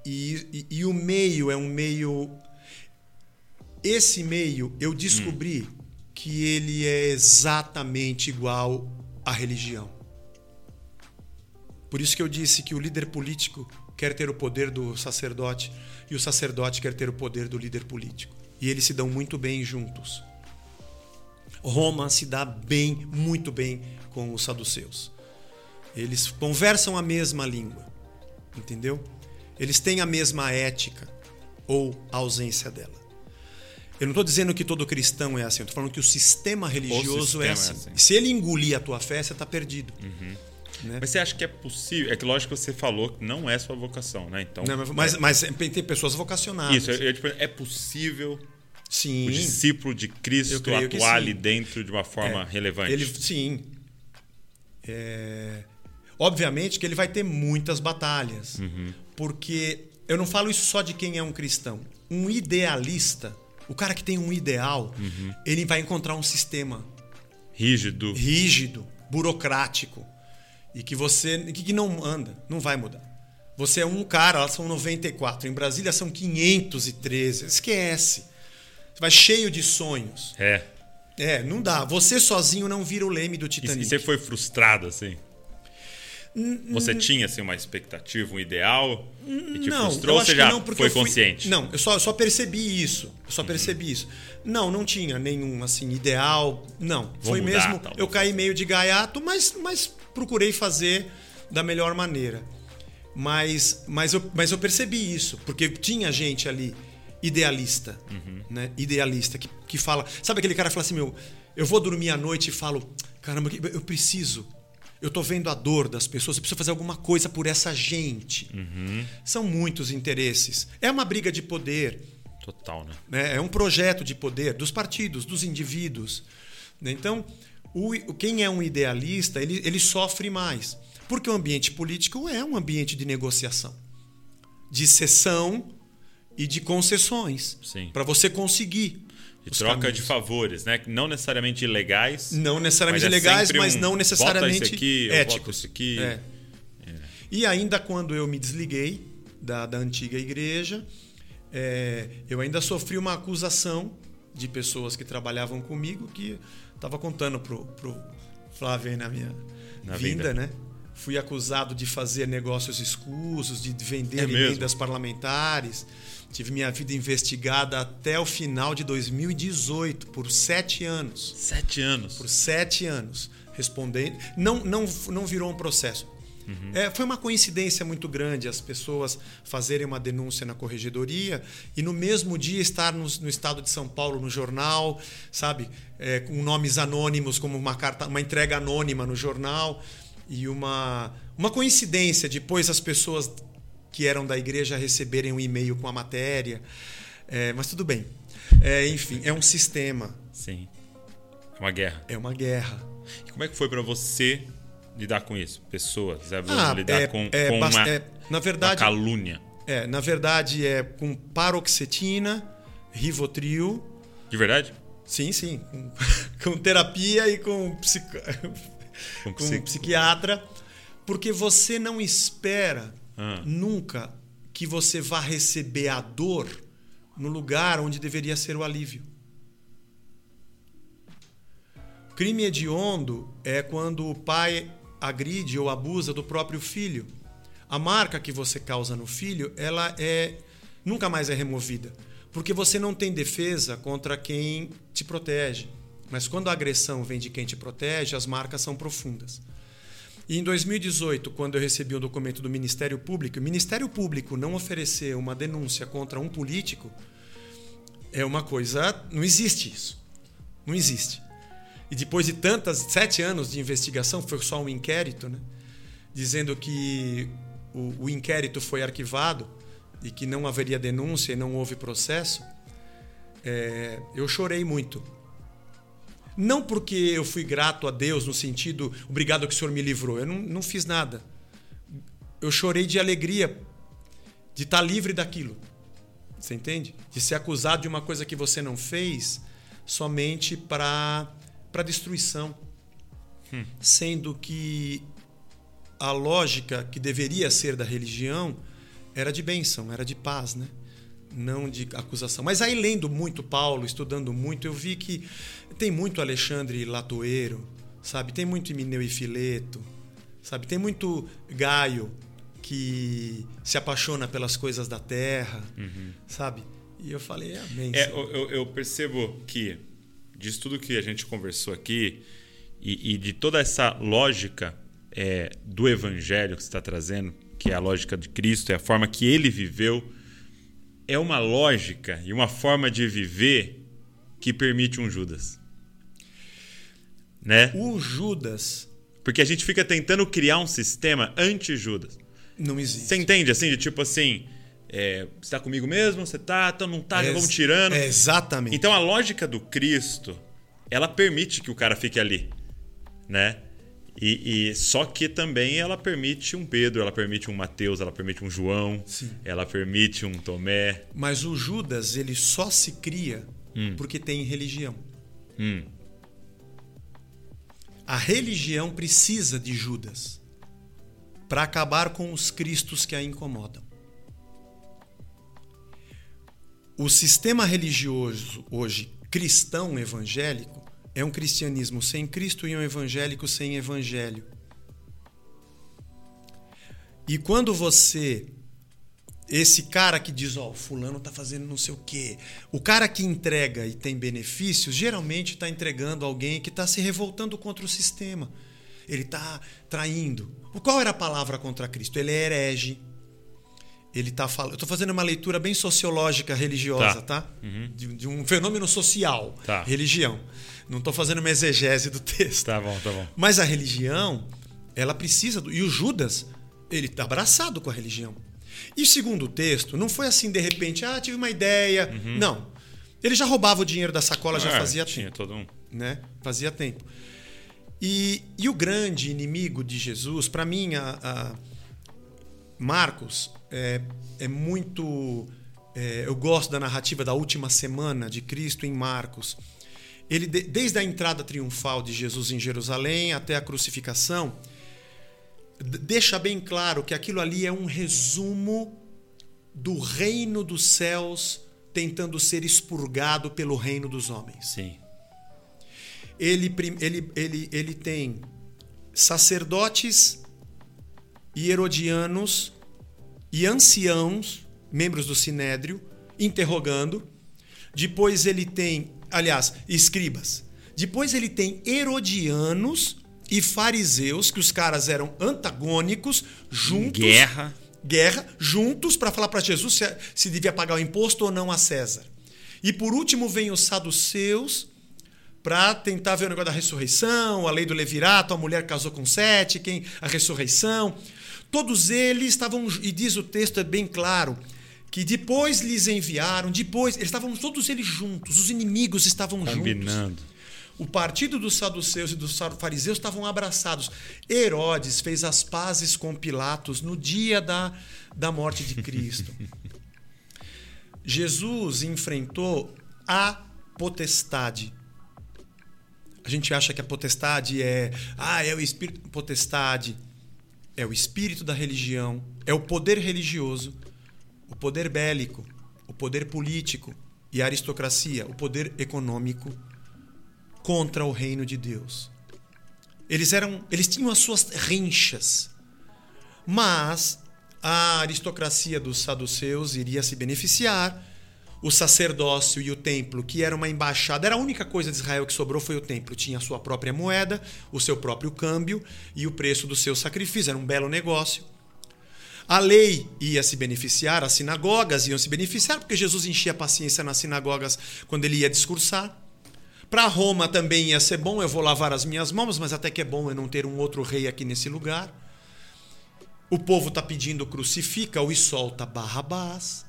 e, e- e o meio é um meio. Esse meio eu descobri que ele é exatamente igual à religião. Por isso que eu disse que o líder político quer ter o poder do sacerdote e o sacerdote quer ter o poder do líder político. E eles se dão muito bem juntos. Roma se dá bem, muito bem com os saduceus. Eles conversam a mesma língua, entendeu? Eles têm a mesma ética ou a ausência dela. Eu não estou dizendo que todo cristão é assim, eu estou falando que o sistema religioso é, sistema é assim. assim. Se ele engolir a tua fé, você está perdido. Né? Mas você acha que é possível? É que lógico que você falou que não é sua vocação, né? Então. Não, mas, mas tem pessoas vocacionadas. Isso, eu, eu, tipo, é possível Sim. o discípulo de Cristo atuar ali dentro de uma forma É, relevante. Ele, sim. É, obviamente que ele vai ter muitas batalhas. Uhum. Porque eu não falo isso só de quem é um cristão. Um idealista, o cara que tem um ideal, Uhum. ele vai encontrar um sistema Rígido. rígido, burocrático e que você que, não anda, não vai mudar. Você é um cara, lá são 94, em Brasília são 513. Esquece. Vai cheio de sonhos. É. É, não dá. Você sozinho não vira o leme do Titanic. e você foi frustrado, assim? Você tinha assim, uma expectativa, um ideal e te não, frustrou ou você já não, foi fui- consciente? Não, eu só, eu só percebi isso. Eu só percebi isso. Não, não tinha nenhum assim ideal. Não, foi mudar, mesmo. talvez. Eu caí meio de gaiato, mas, mas procurei fazer da melhor maneira. Mas, mas, eu, mas eu percebi isso, porque tinha gente ali idealista, Uhum. né? Idealista que, que fala, sabe aquele cara que fala assim, meu, eu vou dormir à noite e falo, caramba, eu preciso eu tô vendo a dor das pessoas, eu preciso fazer alguma coisa por essa gente. Uhum. São muitos interesses. É uma briga de poder, Total, né? né? é um projeto de poder dos partidos, dos indivíduos. né? Então, o, o- quem é um idealista, ele, ele sofre mais. Porque o ambiente político é um ambiente de negociação, de cessão e de concessões. Para você conseguir. De troca caminhos. de favores, né? Não necessariamente ilegais. Não necessariamente Mas é legais, sempre mas um, não "Vota necessariamente esse aqui, éticos. esse aqui". É. E ainda quando eu me desliguei da, da antiga igreja, é, eu ainda sofri uma acusação de pessoas que trabalhavam comigo que estava contando pro, pro Flávio aí na minha Na vinda, né? Fui acusado de fazer negócios escusos, de vender É emendas parlamentares. Tive minha vida investigada até o final de 2018, por sete anos Sete anos. por sete anos respondendo. Não, não, não virou um processo. É, foi uma coincidência muito grande as pessoas fazerem uma denúncia na corregedoria e no mesmo dia estar no, no estado de São Paulo no jornal, sabe, É, com nomes anônimos como uma carta, uma entrega anônima no jornal e uma uma coincidência depois as pessoas que eram da igreja receberem um e-mail com a matéria, É, mas tudo bem. É, enfim, é um sistema, Sim. É uma guerra. é uma guerra. E como é que foi pra você lidar com isso? Pessoas, Bruno, Ah, lidar é- com, é com bast- uma, é, na uma verdade, calúnia. é, na verdade é com paroxetina, Rivotril, De verdade? sim, sim, com, com terapia e com, psico- Com com psico- psiquiatra, porque você não espera Ah. nunca que você vá receber a dor no lugar onde deveria ser o alívio. Crime hediondo é quando o pai agride ou abusa do próprio filho. A marca que você causa no filho, ela é nunca mais é removida, porque você não tem defesa contra quem te protege. Mas quando a agressão vem de quem te protege, as marcas são profundas. E em 2018, quando eu recebi o documento do Ministério Público, o Ministério Público não oferecer uma denúncia contra um político é uma coisa. Não existe isso. Não existe. E depois de tantas, sete anos de investigação, foi só um inquérito, né? dizendo que o, o inquérito foi arquivado e que não haveria denúncia e não houve processo, é, eu chorei muito. Não porque eu fui grato a Deus no sentido, obrigado que o Senhor me livrou. Eu não, não fiz nada. Eu chorei de alegria de estar livre daquilo. Você entende? De ser acusado de uma coisa que você não fez somente para para destruição. Hum. Sendo que a lógica que deveria ser da religião era de bênção, era de paz, né? Não de acusação. Mas aí, lendo muito Paulo, estudando muito, eu vi que tem muito Alexandre Latoeiro, sabe? Tem muito Mineu e Fileto, sabe? Tem muito Gaio que se apaixona pelas coisas da terra, uhum. sabe? E eu falei, amém. É, eu, eu, percebo que, disso tudo que a gente conversou aqui, e, e de toda essa lógica é, do evangelho que você está trazendo, que é a lógica de Cristo, é a forma que ele viveu, é uma lógica e uma forma de viver que permite um Judas. Né? O Judas. Porque a gente fica tentando criar um sistema anti-Judas. Não existe. Você entende assim? De tipo assim. É, você está comigo mesmo? Você tá? Então não tá? É, vamos tirando. É exatamente. Então a lógica do Cristo, ela permite que o cara fique ali. Né? E, e, só que também ela permite um Pedro, ela permite um Mateus, ela permite um João, Sim. ela permite um Tomé. Mas o Judas ele só se cria hum. porque tem religião. Hum. A religião precisa de Judas para acabar com os cristos que a incomodam. O sistema religioso hoje cristão evangélico é um cristianismo sem Cristo e um evangélico sem evangelho. E quando você esse cara que diz, ó, oh, fulano tá fazendo não sei o quê. O cara que entrega e tem benefícios, geralmente está entregando alguém que está se revoltando contra o sistema. Ele está traindo. Qual era a palavra contra Cristo? Ele é herege. Ele tá falando. Eu estou fazendo uma leitura bem sociológica religiosa, tá? tá? Uhum. De, de, um fenômeno social, tá. religião. Não estou fazendo uma exegese do texto. Tá bom, tá bom. Mas a religião, ela precisa. Do, e o Judas, ele está abraçado com a religião. E segundo o texto, não foi assim de repente, ah, tive uma ideia. Uhum. Não. Ele já roubava o dinheiro da sacola, já é, fazia tinha tempo. todo um. Né? Fazia tempo. E, e o grande inimigo de Jesus, para mim, a, a, Marcos é, é muito. É, eu gosto da narrativa da última semana de Cristo em Marcos. Ele, desde a entrada triunfal de Jesus em Jerusalém até a crucificação, deixa bem claro que aquilo ali é um resumo do reino dos céus tentando ser expurgado pelo reino dos homens. Sim. Ele, ele, ele, ele tem sacerdotes e herodianos e anciãos, membros do sinédrio, interrogando. Depois ele tem, aliás, escribas. Depois ele tem herodianos e fariseus, que os caras eram antagônicos, juntos. Guerra. Guerra, juntos para falar para Jesus se, se devia pagar o imposto ou não a César. E por último vem os saduceus para tentar ver o negócio da ressurreição, a lei do levirato, a mulher casou com sete, quem a ressurreição. Todos eles estavam, e diz o texto é bem claro, que depois lhes enviaram, depois, eles estavam todos eles juntos, os inimigos estavam Combinando. juntos. O partido dos saduceus e dos fariseus estavam abraçados. Herodes fez as pazes com Pilatos no dia da, da morte de Cristo. Jesus enfrentou a potestade. A gente acha que a potestade é, ah, é o espírito potestade, é o espírito da religião, é o poder religioso, o poder bélico, o poder político e a aristocracia, o poder econômico contra o reino de Deus. Eles eram, eles tinham as suas rinchas. Mas a aristocracia dos saduceus iria se beneficiar. O sacerdócio e o templo, que era uma embaixada, era a única coisa de Israel que sobrou foi o templo. Tinha a sua própria moeda, o seu próprio câmbio e o preço do seu sacrifício. Era um belo negócio. A lei ia se beneficiar, as sinagogas iam se beneficiar, porque Jesus enchia a paciência nas sinagogas quando ele ia discursar. Para Roma também ia ser bom, eu vou lavar as minhas mãos, mas até que é bom eu não ter um outro rei aqui nesse lugar. O povo está pedindo crucifica-o e solta Barrabás.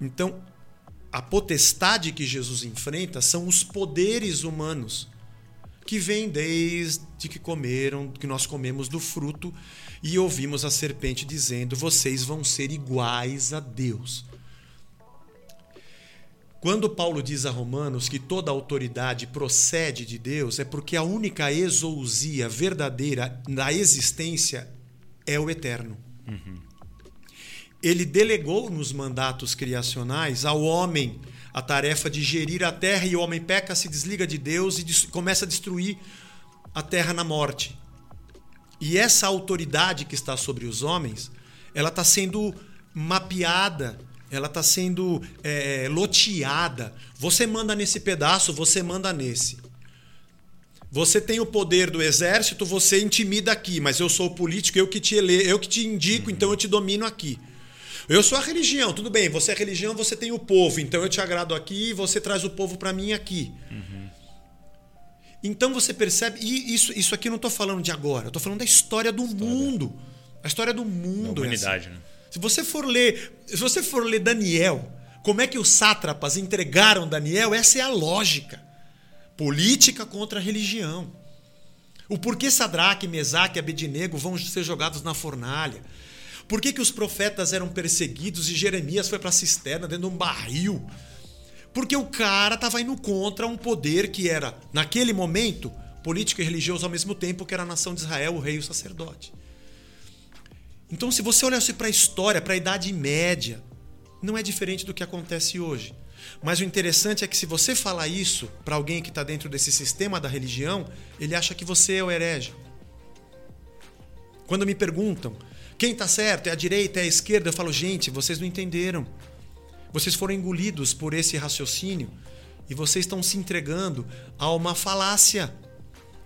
Então, a potestade que Jesus enfrenta são os poderes humanos que vêm desde que comeram, que nós comemos do fruto e ouvimos a serpente dizendo: "Vocês vão ser iguais a Deus". Quando Paulo diz a Romanos que toda autoridade procede de Deus, é porque a única exousia verdadeira da existência é o eterno. Uhum. Ele delegou nos mandatos criacionais ao homem a tarefa de gerir a terra e o homem peca, se desliga de Deus e começa a destruir a terra na morte. E essa autoridade que está sobre os homens, ela está sendo mapeada, ela está sendo é, loteada. Você manda nesse pedaço, você manda nesse. Você tem o poder do exército, você intimida aqui, mas eu sou o político, eu que te ele, eu que te indico, então eu te domino aqui. Eu sou a religião, tudo bem. Você é religião, você tem o povo. Então eu te agrado aqui e você traz o povo para mim aqui. Uhum. Então você percebe. E isso, isso aqui eu não estou falando de agora. Eu estou falando da história do história. mundo. A história do mundo. Da humanidade, né? Se você for ler, se você for ler Daniel, como é que os sátrapas entregaram Daniel? Essa é a lógica. Política contra religião. O porquê Sadraque, Mesaque e Abednego vão ser jogados na fornalha. Por que, que os profetas eram perseguidos e Jeremias foi para a cisterna dentro de um barril? Porque o cara estava indo contra um poder que era, naquele momento, político e religioso ao mesmo tempo, que era a nação de Israel, o rei e o sacerdote. Então, se você olhasse para a história, para a Idade Média, não é diferente do que acontece hoje. Mas o interessante é que se você falar isso para alguém que está dentro desse sistema da religião, ele acha que você é o herege. Quando me perguntam quem está certo? É a direita, é a esquerda? Eu falo, gente, vocês não entenderam. Vocês foram engolidos por esse raciocínio e vocês estão se entregando a uma falácia.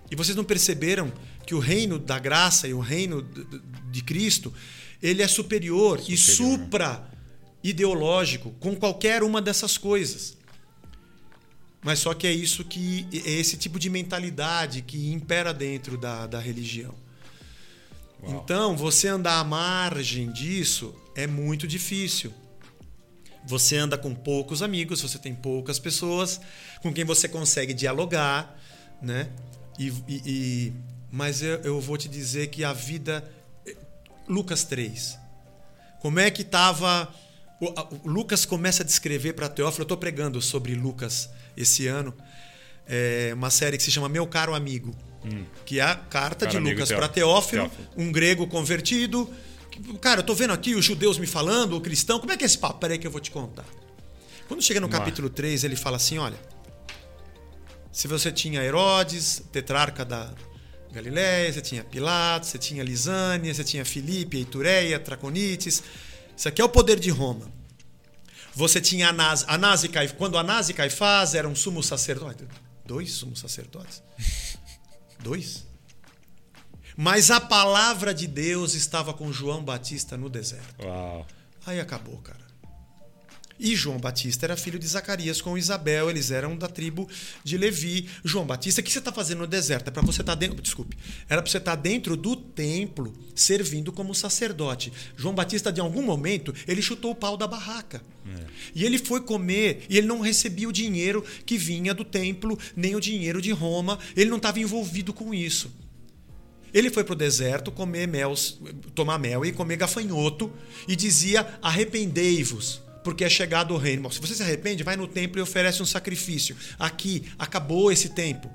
E vocês não perceberam que o reino da graça e o reino de Cristo, ele é superior, superior. e supra ideológico com qualquer uma dessas coisas. Mas só que é isso que é esse tipo de mentalidade que impera dentro da, da religião. Uau. Então, você andar à margem disso é muito difícil. Você anda com poucos amigos, você tem poucas pessoas com quem você consegue dialogar, né? E, e, e mas eu, eu, vou te dizer que a vida. Lucas 3. Como é que estava. Lucas começa a descrever para Teófilo. Eu estou pregando sobre Lucas esse ano. É uma série que se chama Meu Caro Amigo. Hum. Que é a carta Cara, de Lucas para Teófilo, Teófilo, um grego convertido. Cara, eu tô vendo aqui os judeus me falando, o cristão. Como é que é esse papo? Peraí que eu vou te contar. Quando chega no capítulo lá. 3, ele fala assim: olha. Se você tinha Herodes, tetrarca da Galiléia, você tinha Pilatos, você tinha Lisânia, você tinha Filipe, Eitureia, Traconites. Isso aqui é o poder de Roma. Você tinha Anás, Anás e Caifás. Quando Anás e Caifás eram sumos sacerdotes. Dois sumos sacerdotes? Dois. Mas a palavra de Deus estava com João Batista no deserto. Uau. Aí acabou, cara. E João Batista era filho de Zacarias com Isabel, eles eram da tribo de Levi. João Batista, o que você está fazendo no deserto? É para você estar tá dentro. Desculpe. Era para você estar tá dentro do templo, servindo como sacerdote. João Batista, de algum momento, ele chutou o pau da barraca. É. E ele foi comer, e ele não recebia o dinheiro que vinha do templo, nem o dinheiro de Roma. Ele não estava envolvido com isso. Ele foi para o deserto comer mel, tomar mel e comer gafanhoto e dizia: arrependei-vos porque é chegado o reino. Se você se arrepende, vai no templo e oferece um sacrifício. Aqui, acabou esse tempo.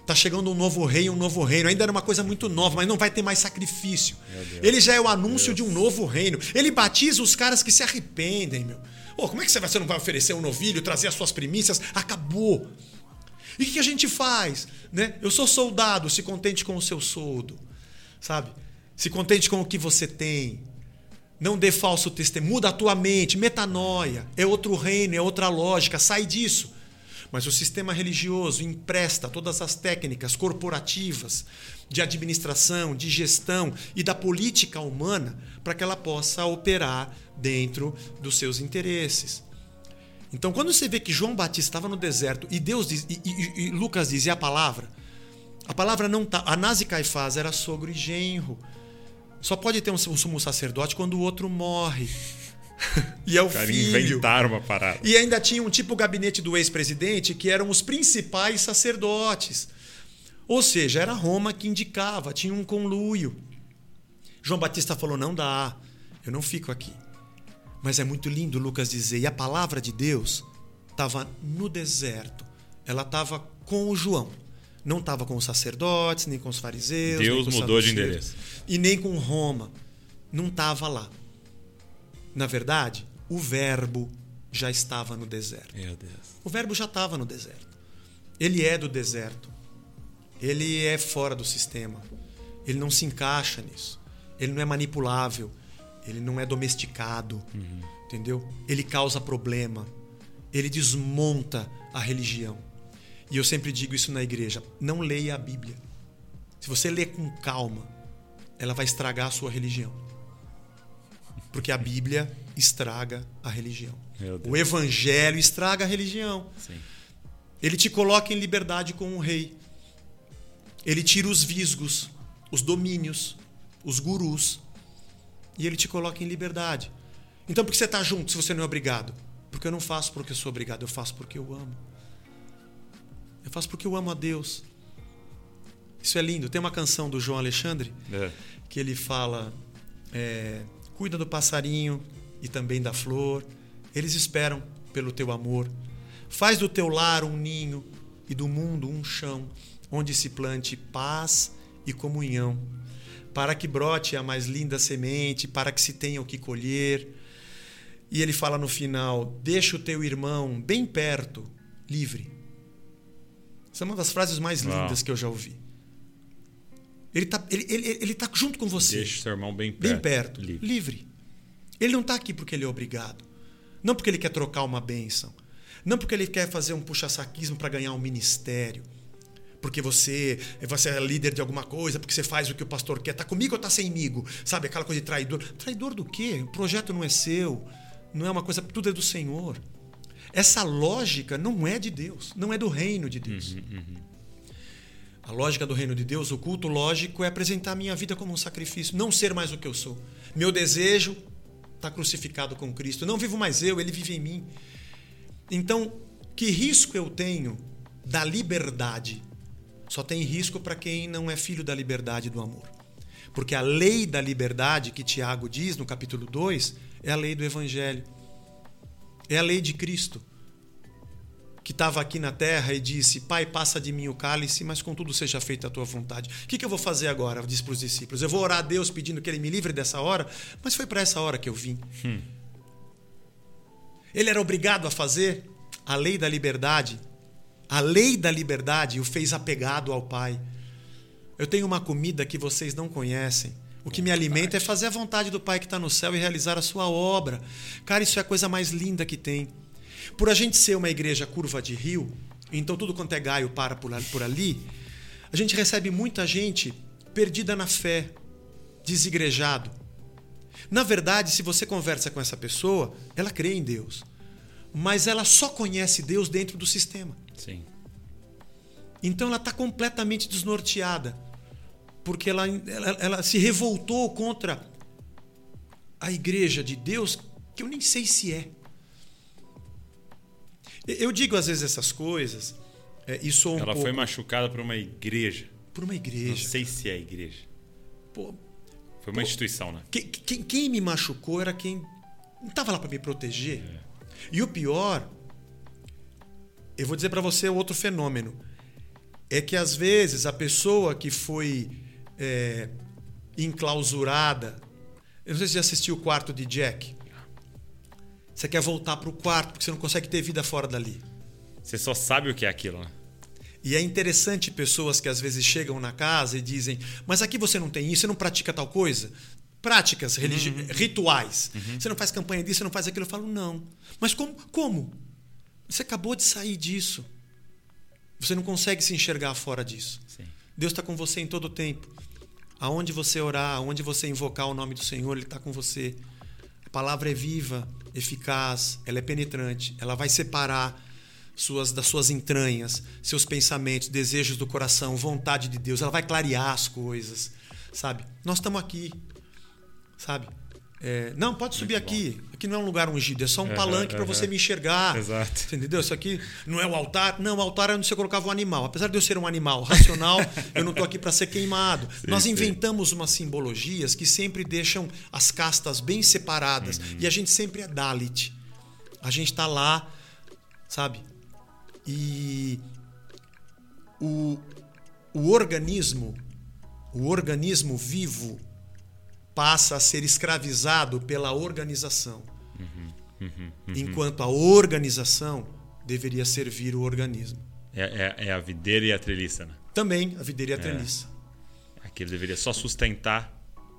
Está chegando um novo rei, um novo reino. Ainda era uma coisa muito nova, mas não vai ter mais sacrifício. Ele já é o anúncio de um novo reino. Ele batiza os caras que se arrependem, meu. Oh, como é que você não vai oferecer um novilho, trazer as suas primícias? Acabou. E o que a gente faz? Né? Eu sou soldado, se contente com o seu soldo. Sabe? Se contente com o que você tem. Não dê falso testemunho. Muda a tua mente. Metanoia. É outro reino, é outra lógica. Sai disso. Mas o sistema religioso empresta todas as técnicas corporativas de administração, de gestão e da política humana para que ela possa operar dentro dos seus interesses. Então, quando você vê que João Batista estava no deserto e Deus diz, e, e, e Lucas diz, e a palavra? A palavra não tá. Anás e Caifás era sogro e genro. Só pode ter um sumo sacerdote quando o outro morre. e é o Cara, filho. inventaram uma parada. E ainda tinha um tipo gabinete do ex-presidente que eram os principais sacerdotes. Ou seja, era Roma que indicava, tinha um conluio. João Batista falou: não dá, eu não fico aqui. Mas é muito lindo Lucas dizer, e a palavra de Deus estava no deserto. Ela estava com o João. Não estava com os sacerdotes, nem com os fariseus. nem Deus com os mudou de endereço. E nem com Roma. Não estava lá. Na verdade, o verbo já estava no deserto. Meu Deus. O verbo já estava no deserto. Ele é do deserto. Ele é fora do sistema. Ele não se encaixa nisso. Ele não é manipulável. Ele não é domesticado. Entendeu? Ele causa problema. Ele desmonta a religião. E eu sempre digo isso na igreja: não leia a Bíblia. Se você ler com calma, ela vai estragar a sua religião. Porque a Bíblia estraga a religião. O evangelho estraga a religião. Sim. Ele te coloca em liberdade com o rei. Ele tira os visgos, os domínios, os gurus. E ele te coloca em liberdade. Então por que você está junto se você não é obrigado? Porque eu não faço porque eu sou obrigado, eu faço porque eu amo. Eu faço porque eu amo a Deus. Isso é lindo. Tem uma canção do João Alexandre É. que ele fala: é, cuida do passarinho e também da flor. Eles esperam pelo teu amor. Faz do teu lar um ninho e do mundo um chão onde se plante paz e comunhão, para que brote a mais linda semente, para que se tenha o que colher. E ele fala no final: deixa o teu irmão bem perto, livre. Essa é uma das frases mais lindas que eu já ouvi. Ele está ele, ele, ele tá junto com você. Deixa seu irmão bem perto. Bem perto. Livre. Livre. Ele não está aqui porque ele é obrigado. Não porque ele quer trocar uma bênção. Não porque ele quer fazer um puxa-saquismo para ganhar um ministério. Porque você, você é líder de alguma coisa, porque você faz o que o pastor quer. Tá comigo ou tá semigo? Sabe, aquela coisa de traidor. Traidor do quê? O projeto não é seu. Não é uma coisa, tudo é do Senhor. Essa lógica não é de Deus, não é do reino de Deus. A lógica do reino de Deus, o culto lógico é apresentar a minha vida como um sacrifício, não ser mais o que eu sou. Meu desejo está crucificado com Cristo. Não vivo mais eu, ele vive em mim. Então, que risco eu tenho da liberdade? Só tem risco para quem não é filho da liberdade e do amor. Porque a lei da liberdade que Tiago diz no capítulo 2 é a lei do evangelho. É a lei de Cristo que estava aqui na terra e disse: Pai, passa de mim o cálice, mas contudo seja feita a tua vontade. O que, que eu vou fazer agora? Diz para os discípulos: Eu vou orar a Deus pedindo que ele me livre dessa hora, mas foi para essa hora que eu vim. Ele era obrigado a fazer a lei da liberdade. A lei da liberdade o fez apegado ao Pai. Eu tenho uma comida que vocês não conhecem. O que me alimenta é fazer a vontade do Pai que está no céu e realizar a sua obra. Cara, isso é a coisa mais linda que tem. Por a gente ser uma igreja curva de rio, então tudo quanto é gaio para por ali- a gente recebe muita gente perdida na fé, desigrejado. Na verdade, se você conversa com essa pessoa, ela crê em Deus, mas ela só conhece Deus dentro do sistema. Sim. Então ela está completamente desnorteada, porque ela, ela, ela se revoltou contra a igreja de Deus, que eu nem sei se é. Eu digo às vezes essas coisas é, e sou um Ela pouco foi machucada por uma igreja. por uma Não igreja. sei se é igreja. Pô, Foi uma instituição, né? Quem, quem- quem me machucou era quem não estava lá para me proteger. E o pior, eu vou dizer para você outro fenômeno, é que às vezes a pessoa que foi é, enclausurada, eu não sei se você já assistiu o quarto de Jack. Você quer voltar para o quarto porque você não consegue ter vida fora dali. Você só sabe o que é aquilo, né? E é interessante pessoas que às vezes chegam na casa e dizem: Mas aqui você não tem isso, você não pratica tal coisa? Práticas, religi- rituais. Você não faz campanha disso, você não faz aquilo. Eu falo: Não. Mas como? Como? Você acabou de sair disso. Você não consegue se enxergar fora disso. Sim. Deus está com você em todo o tempo. Aonde você orar, aonde você invocar o nome do Senhor, Ele está com você. palavra é viva, eficaz, ela é penetrante, ela vai separar suas das suas entranhas, seus pensamentos, desejos do coração, vontade de Deus, ela vai clarear as coisas, sabe? Nós estamos aqui, sabe? É, não, pode subir Muito aqui. Aqui não é um lugar ungido, é só um palanque para você me enxergar. Exato. Entendeu? Isso aqui não é o altar. Não, o altar é onde você colocava um animal. Apesar de eu ser um animal racional, eu não estou aqui para ser queimado. Sim, Nós sim. inventamos umas simbologias que sempre deixam as castas bem separadas. Uhum. E a gente sempre é Dalit. A gente está lá, sabe? E o, o organismo, o organismo vivo passa a ser escravizado pela organização. Enquanto a organização deveria servir o organismo. É, é- é a videira e a treliça, né? Também a videira e a treliça. Aquilo deveria só sustentar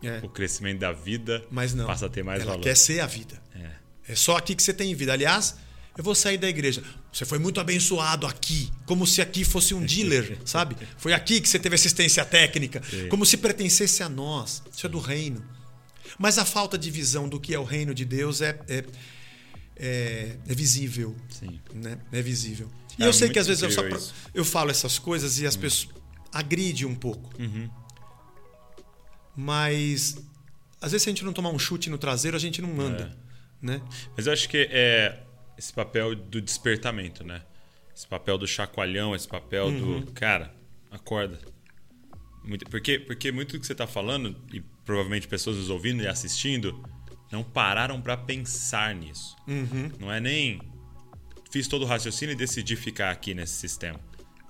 É. o crescimento da vida, Mas não. passa a ter mais Ela valor. quer ser a vida. É. É só aqui que você tem vida. Aliás, eu vou sair da igreja. Você foi muito abençoado aqui, como se aqui fosse um dealer, sabe? Foi aqui que você teve assistência técnica, Sim. como se pertencesse a nós. Isso é do reino. Mas a falta de visão do que é o reino de Deus é, é, é, é visível. Sim. Né? É visível. E É eu sei que às vezes eu, só eu falo essas coisas e as pessoas agride um pouco. Uhum. Mas às vezes se a gente não tomar um chute no traseiro, a gente não anda. É. Né? Mas eu acho que é esse papel do despertamento, né? Esse papel do chacoalhão, esse papel Uhum. do. Cara, acorda. Porque, porque muito do que você está falando, e provavelmente pessoas nos ouvindo e assistindo, não pararam para pensar nisso. Uhum. Não é nem. Fiz todo o raciocínio e decidi ficar aqui nesse sistema.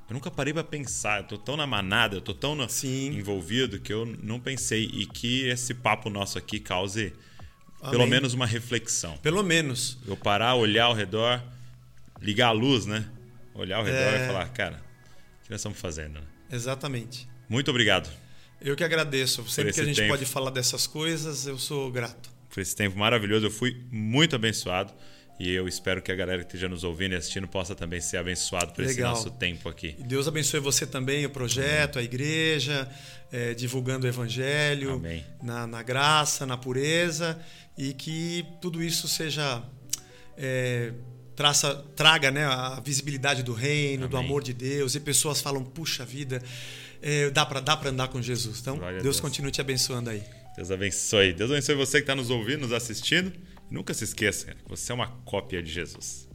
Eu nunca parei para pensar. Eu tô tão na manada, eu tô tão Sim. envolvido que eu não pensei. E que esse papo nosso aqui cause pelo Amém. menos uma reflexão. Pelo menos. Eu parar, olhar ao redor, ligar a luz, né? Olhar ao redor É. e falar, cara, o que nós estamos fazendo? né? Exatamente. Muito obrigado Eu que agradeço. Sempre que a gente tempo. pode falar dessas coisas, eu sou grato. por esse tempo maravilhoso. Eu fui muito abençoado e eu espero que a galera que esteja nos ouvindo e assistindo possa também ser abençoado por esse Legal. nosso tempo aqui. Deus abençoe você também, o projeto, a igreja, eh, divulgando o evangelho, na, na graça, na pureza, e que tudo isso seja. eh, traça, traga né, a visibilidade do reino, do Amém. amor de Deus, e pessoas falam: puxa vida, eh, dá para dá pra andar com Jesus. Então, Deus Deus. continue te abençoando aí. Deus abençoe. Deus abençoe você que está nos ouvindo, nos assistindo. Nunca se esqueça, que você é uma cópia de Jesus.